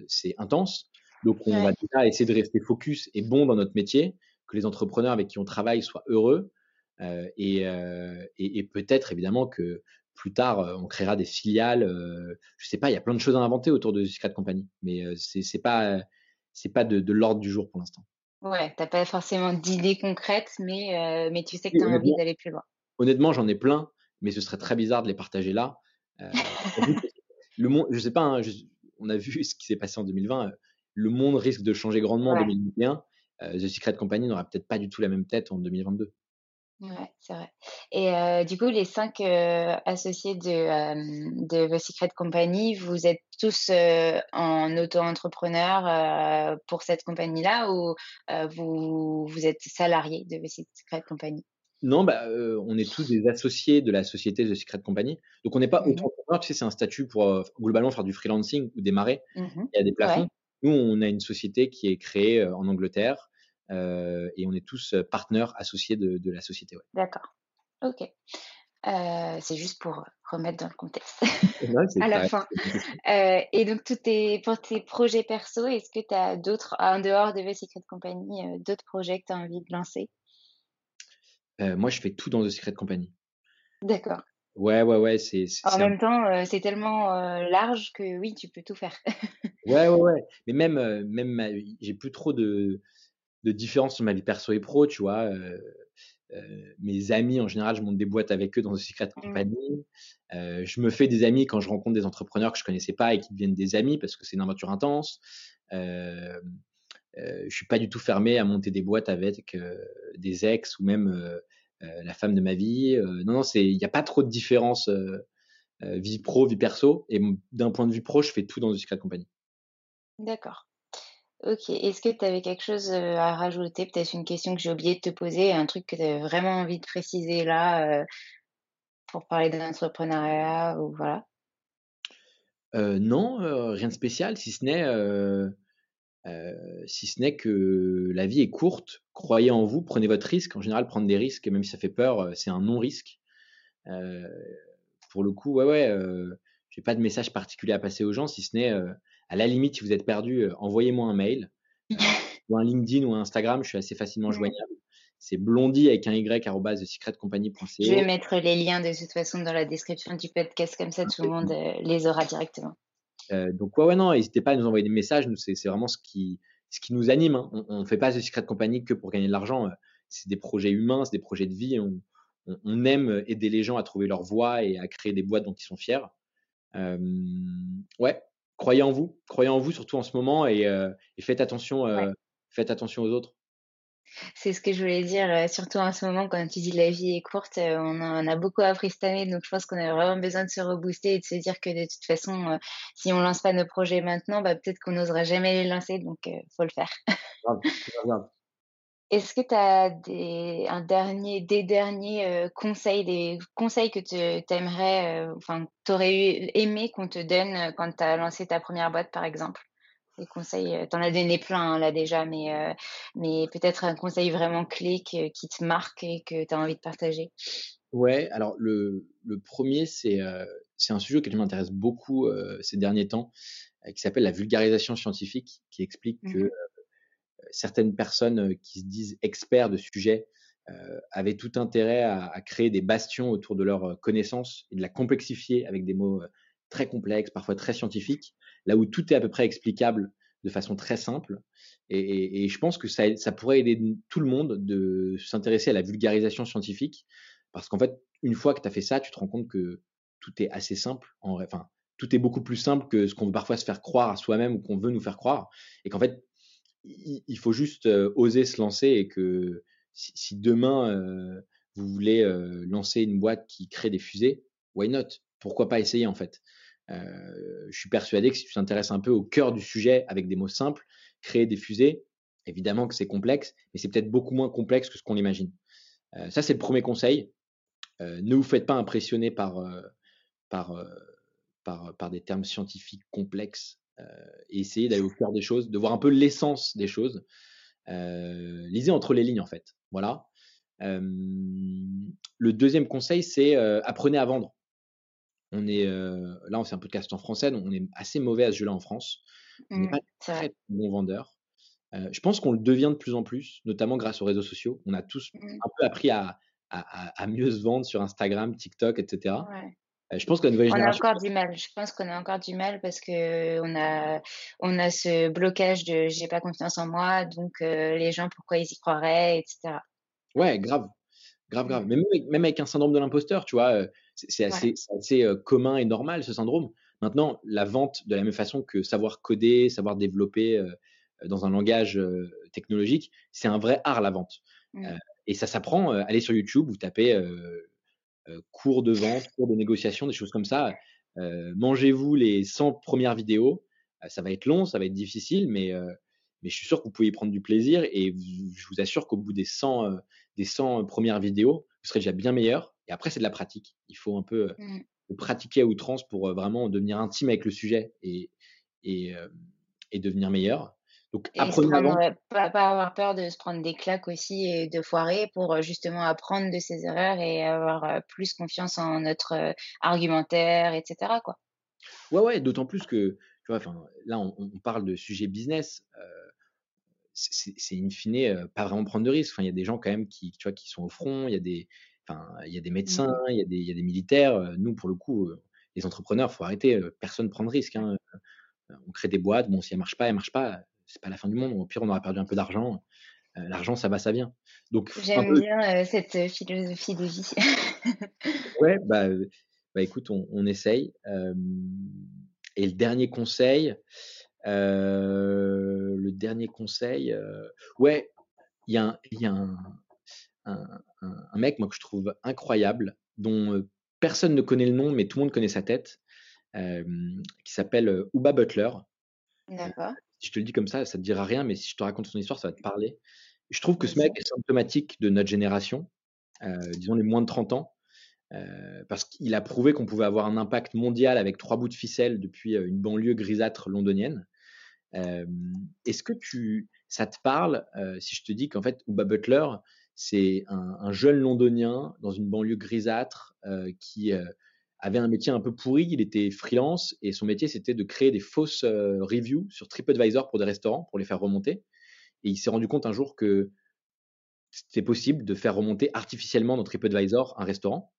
c'est intense. Donc, on va déjà essayer de rester focus et bon dans notre métier, que les entrepreneurs avec qui on travaille soient heureux. et, et peut-être évidemment que plus tard, on créera des filiales. je sais pas, il y a plein de choses à inventer autour de Secret Company, mais c'est c'est pas c'est pas de, l'ordre du jour pour l'instant. Ouais, t'as pas forcément d'idées concrètes, mais mais tu sais que tu as envie d'aller plus loin. Honnêtement, j'en ai plein, mais ce serait très bizarre de les partager là. le monde, je sais pas, hein, on a vu ce qui s'est passé en 2020. Le monde risque de changer grandement en 2021. The Secret Company n'aura peut-être pas du tout la même tête en 2022. Ouais, c'est vrai. Et du coup, les cinq associés de, de The Secret Company, vous êtes tous en auto-entrepreneur pour cette compagnie-là ou vous, vous êtes salariés de The Secret Company? Non, bah, on est tous des associés de la société The Secret Company. Donc, on n'est pas mmh auto-entrepreneur, tu sais, c'est un statut pour globalement faire du freelancing ou démarrer. Mmh Il y a des plafonds. Nous, on a une société qui est créée en Angleterre et on est tous partenaires associés de, la société. D'accord. Ok. c'est juste pour remettre dans le contexte [laughs] à la fin. et donc, tout pour tes projets perso, est-ce que tu as d'autres, en dehors de The Secret Company, d'autres projets que tu as envie de lancer? Moi, je fais tout dans The Secret Company. D'accord. Ouais, ouais, ouais. C'est, en même temps, c'est tellement large que oui, tu peux tout faire. ouais, ouais, ouais. Mais même, même j'ai plus trop de, de différence sur ma vie perso et pro, tu vois. mes amis, en général, je monte des boîtes avec eux dans une secret mmh. compagnie. je me fais des amis quand je rencontre des entrepreneurs que je connaissais pas et qui deviennent des amis parce que c'est une aventure intense. Euh, je suis pas du tout fermé à monter des boîtes avec des ex ou même la femme de ma vie. non, non, c'est, il n'y a pas trop de différence vie pro, vie perso. Et d'un point de vue pro, je fais tout dans une secret compagnie. D'accord. OK. Est-ce que tu avais quelque chose, à rajouter? Peut-être une question que j'ai oublié de te poser, un truc que tu avais vraiment envie de préciser là, pour parler d'entrepreneuriat ou voilà? non, rien de spécial si ce n'est, si ce n'est que la vie est courte. Croyez en vous, prenez votre risque. En général, prendre des risques, même si ça fait peur, c'est un non-risque. pour le coup, ouais, ouais, j'ai pas de message particulier à passer aux gens si ce n'est, à la limite, si vous êtes perdu, euh, envoyez-moi un mail [laughs] ou un LinkedIn ou un Instagram. Je suis assez facilement joignable. C'est blondie avec un y secretcompagnie.ca. Je vais mettre les liens de toute façon dans la description du podcast, comme ça tout le monde euh, les aura directement. Euh, donc, ouais, ouais, non, n'hésitez pas à nous envoyer des messages. Nous, c'est vraiment ce qui, ce qui nous anime. Hein. On ne fait pas The Secret Company que pour gagner de l'argent. C'est des projets humains, c'est des projets de vie. On, on, aime aider les gens à trouver leur voie et à créer des boîtes dont ils sont fiers. ouais, croyez en vous, croyez en vous surtout en ce moment et, euh, faites attention, euh, faites attention aux autres. C'est ce que je voulais dire, euh, surtout en ce moment, quand tu dis la vie est courte, on en a beaucoup appris cette année, donc je pense qu'on a vraiment besoin de se rebooster et de se dire que de toute façon, si on lance pas nos projets maintenant, bah, peut-être qu'on n'osera jamais les lancer, donc il faut le faire. Est-ce que tu as des, un dernier, des derniers euh, conseils, des conseils que tu aimerais, euh, enfin, tu aurais aimé qu'on te donne euh, quand tu as lancé ta première boîte, par exemple? Des conseils, tu en as donné plein hein, là déjà, mais, mais peut-être un conseil vraiment clé qui te marque et que tu as envie de partager? Ouais, alors le, le premier, c'est un sujet qui m'intéresse beaucoup ces derniers temps, qui s'appelle la vulgarisation scientifique, qui explique que mmh certaines personnes qui se disent experts de sujets avaient tout intérêt à, créer des bastions autour de leurs connaissances et de la complexifier avec des mots très complexes, parfois très scientifiques, là où tout est à peu près explicable de façon très simple. Et, je pense que ça, ça, pourrait aider tout le monde de s'intéresser à la vulgarisation scientifique, parce qu'en fait, une fois que tu as fait ça, tu te rends compte que tout est assez simple. En, enfin, tout est beaucoup plus simple que ce qu'on veut parfois se faire croire à soi-même ou qu'on veut nous faire croire. Et qu'en fait, il faut juste oser se lancer et que si, demain vous voulez lancer une boîte qui crée des fusées, why not? Pourquoi pas essayer en fait? Je suis persuadé que si tu t'intéresses un peu au cœur du sujet avec des mots simples, créer des fusées, évidemment que c'est complexe, mais c'est peut-être beaucoup moins complexe que ce qu'on imagine. ça, c'est le premier conseil. ne vous faites pas impressionner par, par, par, par des termes scientifiques complexes et essayez d'aller au cœur des choses, de voir un peu l'essence des choses. lisez entre les lignes en fait. Voilà. le deuxième conseil, c'est apprenez à vendre. On est là, on fait un podcast en français, donc on est assez mauvais à ce jeu-là en France. On n'est mmh, pas très bon vendeur. je pense qu'on le devient de plus en plus, notamment grâce aux réseaux sociaux. On a tous mmh. un peu appris à, à, mieux se vendre sur Instagram, TikTok, etc. Je pense que la nouvelle génération. On a encore du mal. Je pense qu'on a encore du mal parce que on a, on a ce blocage de j'ai pas confiance en moi, donc les gens pourquoi ils y croiraient, etc. Ouais, grave, grave, grave. Mmh. Même, même avec un syndrome de l'imposteur, tu vois, c'est assez, assez commun et normal ce syndrome. Maintenant, la vente, de la même façon que savoir coder, savoir développer dans un langage technologique, c'est un vrai art la vente. Mmh. et ça s'apprend. allez sur YouTube, vous tapez euh, cours de vente, cours de négociation, des choses comme ça. Euh, mangez-vous les 100 premières vidéos. Euh, ça va être long, ça va être difficile, mais, mais je suis sûr que vous pouvez y prendre du plaisir et je vous assure qu'au bout des 100, des 100 premières vidéos, vous serez déjà bien meilleur. Et après, c'est de la pratique. Il faut un peu mmh. pratiquer à outrance pour vraiment devenir intime avec le sujet et, et, et devenir meilleur. Donc, apprenez à pas, pas, avoir peur de se prendre des claques aussi et de foirer pour euh, justement apprendre de ses erreurs et avoir euh, plus confiance en notre euh, argumentaire, etc. Quoi. Ouais, ouais, d'autant plus que, tu vois, là, on, parle de sujet business. c'est in fine pas vraiment prendre de risques. Il y a des gens quand même qui, tu vois, qui sont au front, il y a des, il y a des médecins, mmh. il y, a des, y a des militaires. Nous, pour le coup, les entrepreneurs, il faut arrêter. Personne ne prend de risques. Hein. On crée des boîtes, bon, si elles ne marchent pas, elles ne marchent pas c'est pas la fin du monde. Au pire, on aura perdu un peu d'argent. Euh, l'argent, ça va, ça vient. Donc, J'aime bien euh, cette euh, philosophie de vie. [laughs] ouais, bah, bah écoute, on, essaye. et le dernier conseil, le dernier conseil, ouais, il y a, y a un, un, mec moi, que je trouve incroyable, dont personne ne connaît le nom, mais tout le monde connaît sa tête, qui s'appelle Uba Butler. D'accord si je te le dis comme ça, ça te dira rien, mais si je te raconte son histoire, ça va te parler. Je trouve que ce mec est symptomatique de notre génération, euh, disons les moins de 30 ans, euh, parce qu'il a prouvé qu'on pouvait avoir un impact mondial avec trois bouts de ficelle depuis euh, une banlieue grisâtre londonienne. Est-ce que tu, ça te parle si je te dis qu'en fait, Uba Butler, c'est un, un, jeune londonien dans une banlieue grisâtre qui avait un métier un peu pourri, il était freelance et son métier c'était de créer des fausses euh, reviews sur TripAdvisor pour des restaurants pour les faire remonter. Et il s'est rendu compte un jour que c'était possible de faire remonter artificiellement dans TripAdvisor un restaurant.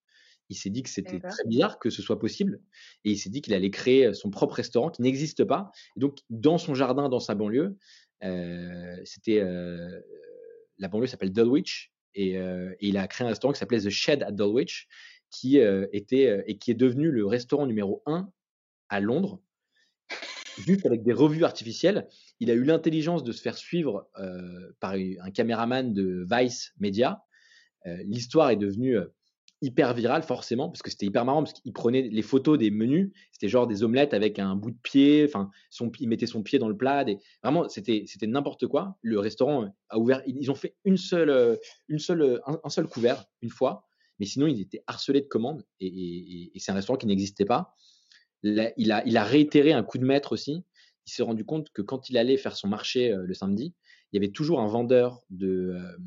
Il s'est dit que c'était très bizarre que ce soit possible et il s'est dit qu'il allait créer son propre restaurant qui n'existe pas. Et donc dans son jardin, dans sa banlieue, euh, c'était euh, la banlieue s'appelle Dulwich et, et, il a créé un restaurant qui s'appelait The Shed at Dulwich qui euh, était euh, et qui est devenu le restaurant numéro 1 à Londres, juste avec des revues artificielles. Il a eu l'intelligence de se faire suivre euh, par un caméraman de Vice Media. L'histoire est devenue hyper virale forcément parce que c'était hyper marrant parce qu'il prenait les photos des menus c'était genre des omelettes avec un bout de pied enfin il mettait son pied dans le plat et vraiment c'était c'était n'importe quoi le restaurant a ouvert ils ont fait une seule une seule un seul couvert une fois mais sinon, il était harcelé de commandes et, c'est un restaurant qui n'existait pas. il, a, il a réitéré un coup de maître aussi. Il s'est rendu compte que quand il allait faire son marché euh, le samedi, il y avait toujours un vendeur de, euh,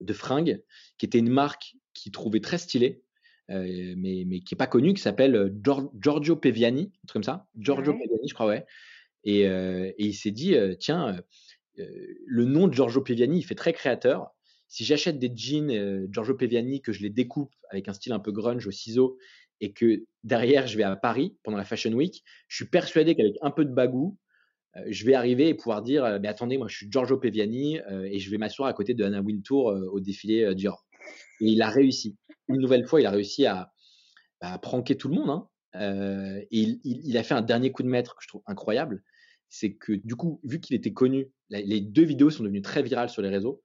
de fringues qui était une marque qu'il trouvait très stylée, euh, mais, mais qui n'est pas connue, qui s'appelle Giorgio Peviani, un truc comme ça. Giorgio Peviani, je crois, ouais. Et, et il s'est dit, tiens, le nom de Giorgio Peviani, il fait très créateur si j'achète des jeans euh, Giorgio Peviani, que je les découpe avec un style un peu grunge au ciseau, et que derrière je vais à Paris pendant la Fashion Week, je suis persuadé qu'avec un peu de bagou, euh, je vais arriver et pouvoir dire euh, mais attendez, moi je suis Giorgio Peviani et je vais m'asseoir à côté de Anna Wintour au défilé Dior. Et il a réussi. Une nouvelle fois, il a réussi à, bah, pranker tout le monde. Hein. Et il, a fait un dernier coup de maître que je trouve incroyable. C'est que du coup, vu qu'il était connu, les deux vidéos sont devenues très virales sur les réseaux.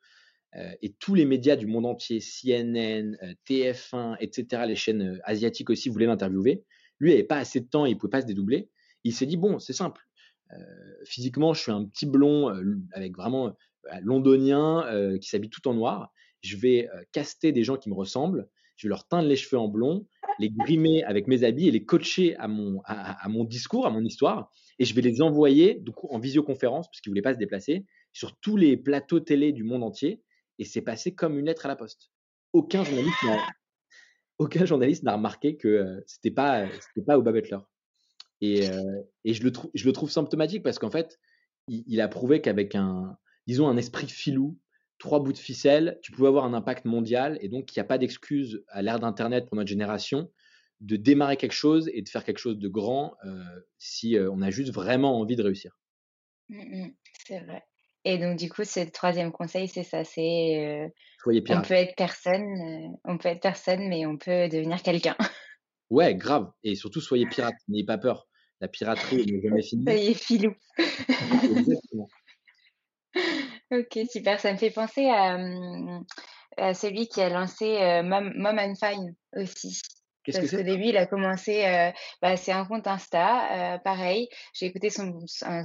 Euh, et tous les médias du monde entier, CNN, euh, TF1, etc., les chaînes asiatiques aussi voulaient l'interviewer. Lui, n'avait pas assez de temps, il ne pouvait pas se dédoubler. Il s'est dit, bon, c'est simple. physiquement, je suis un petit blond avec vraiment londonien qui s'habille tout en noir. Je vais caster des gens qui me ressemblent je vais leur teindre les cheveux en blond, les grimer avec mes habits et les coacher à mon, à, mon discours, à mon histoire. Et je vais les envoyer coup, en visioconférence, parce qu'ils ne voulaient pas se déplacer, sur tous les plateaux télé du monde entier. Et c'est passé comme une lettre à la poste. Aucun journaliste n'a, [laughs] aucun journaliste n'a remarqué que euh, c'était pas, c'était pas Oba Butler. Et, euh, et je, le je le trouve symptomatique parce qu'en fait, il, il, a prouvé qu'avec un, disons, un esprit filou, trois bouts de ficelle, tu pouvais avoir un impact mondial. Et donc, il n'y a pas d'excuse à l'ère d'Internet pour notre génération de démarrer quelque chose et de faire quelque chose de grand euh, si euh, on a juste vraiment envie de réussir. Mmh c'est vrai. Et donc, du coup, ce troisième conseil, c'est ça, c'est euh, Soyez on peut être personne, on peut être personne, mais on peut devenir quelqu'un. Ouais, grave. Et surtout, soyez pirate, [laughs] n'ayez pas peur. La piraterie n'est jamais finie. Soyez filou. Exactement. [laughs] Ok, super. Ça me fait penser à, à celui qui a lancé Mom, and Fine aussi. Qu'est-ce que Parce qu'au c'est? début, il a commencé, bah, c'est un compte Insta, pareil. J'ai écouté son,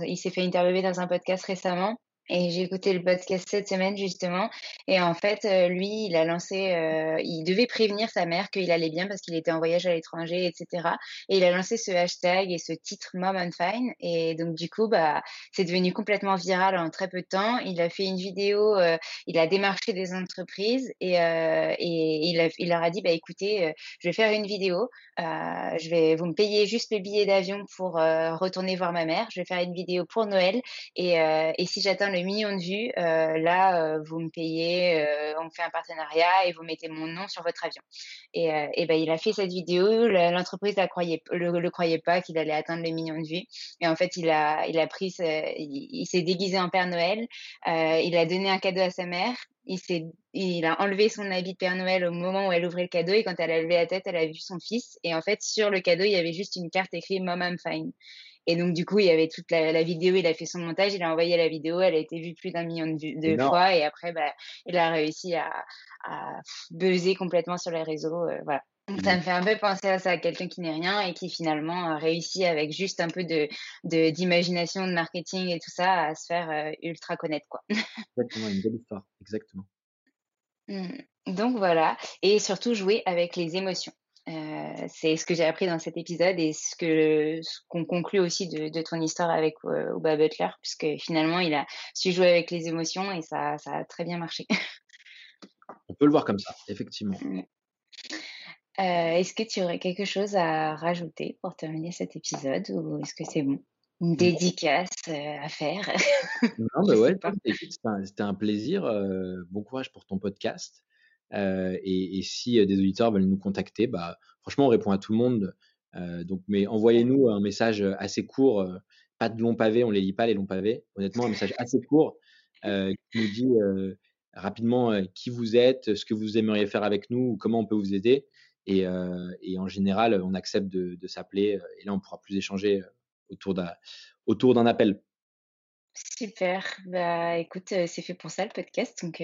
il s'est fait interviewer dans un podcast récemment. Et j'ai écouté le podcast cette semaine justement. Et en fait, euh, lui, il a lancé, euh, il devait prévenir sa mère qu'il allait bien parce qu'il était en voyage à l'étranger, etc. Et il a lancé ce hashtag et ce titre Mom and Fine. Et donc du coup, bah, c'est devenu complètement viral en très peu de temps. Il a fait une vidéo, euh, il a démarché des entreprises et, et il leur a dit, bah écoutez, je vais faire une vidéo. je vais, vous me payez juste le billet d'avion pour retourner voir ma mère. Je vais faire une vidéo pour Noël. Et, et si j'atteins le million de vues, euh, là, euh, vous me payez, euh, on fait un partenariat et vous mettez mon nom sur votre avion. Et, ben, il a fait cette vidéo, l'entreprise ne croyait, le, croyait pas qu'il allait atteindre le million de vues. Et en fait, il a, il a pris, il, s'est déguisé en Père Noël, il a donné un cadeau à sa mère, il, s'est, il a enlevé son habit de Père Noël au moment où elle ouvrait le cadeau et quand elle a levé la tête, elle a vu son fils. Et en fait, sur le cadeau, il y avait juste une carte écrite Mom I'm fine. Et donc, du coup, il y avait toute la, vidéo, il a fait son montage, il a envoyé la vidéo, elle a été vue plus d'un million de, fois. Et après, bah, il a réussi à, à buzzer complètement sur les réseaux. Euh, voilà. Donc, ça mmh. me fait un peu penser à ça, à quelqu'un qui n'est rien et qui finalement a réussi avec juste un peu de, d'imagination, de, marketing et tout ça à se faire euh, ultra connaître. Quoi. [laughs] Exactement, une belle histoire. Exactement. Mmh. Donc voilà, et surtout jouer avec les émotions. Euh, c'est ce que j'ai appris dans cet épisode et ce que ce qu'on conclut aussi de, de, ton histoire avec euh, Oba Butler, puisque finalement il a su jouer avec les émotions et ça, ça a très bien marché. [laughs] On peut le voir comme ça, effectivement. Euh, est-ce que tu aurais quelque chose à rajouter pour terminer cet épisode ou est-ce que c'est bon? Une dédicace euh, à faire? Non, mais [laughs] ouais, c'était un, plaisir. bon courage pour ton podcast. Euh, et, si euh, des auditeurs veulent nous contacter, bah, franchement, on répond à tout le monde. Euh, donc, mais envoyez-nous un message assez court, pas de long pavé, on les lit pas les longs pavés. Honnêtement, un message assez court qui nous dit rapidement qui vous êtes, ce que vous aimeriez faire avec nous, ou comment on peut vous aider. Et, en général, on accepte de, s'appeler. Et là, on pourra plus échanger autour d'un appel. Super. Bah, écoute, c'est fait pour ça le podcast, donc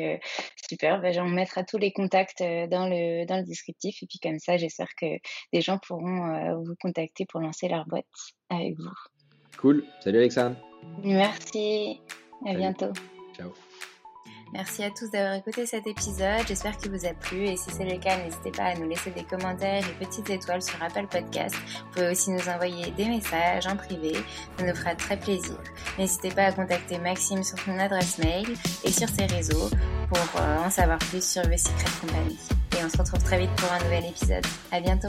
super. Bah, j'en mettrai tous les contacts dans le dans le descriptif et puis comme ça, j'espère que des gens pourront vous contacter pour lancer leur boîte avec vous. Cool. Salut Alexandre. Merci. À bientôt. Merci à tous d'avoir écouté cet épisode. J'espère qu'il vous a plu et si c'est le cas, n'hésitez pas à nous laisser des commentaires et petites étoiles sur Apple Podcast. Vous pouvez aussi nous envoyer des messages en privé. Ça nous fera très plaisir. N'hésitez pas à contacter Maxime sur son adresse mail et sur ses réseaux pour euh, en savoir plus sur The Secret Company. Et on se retrouve très vite pour un nouvel épisode. À bientôt.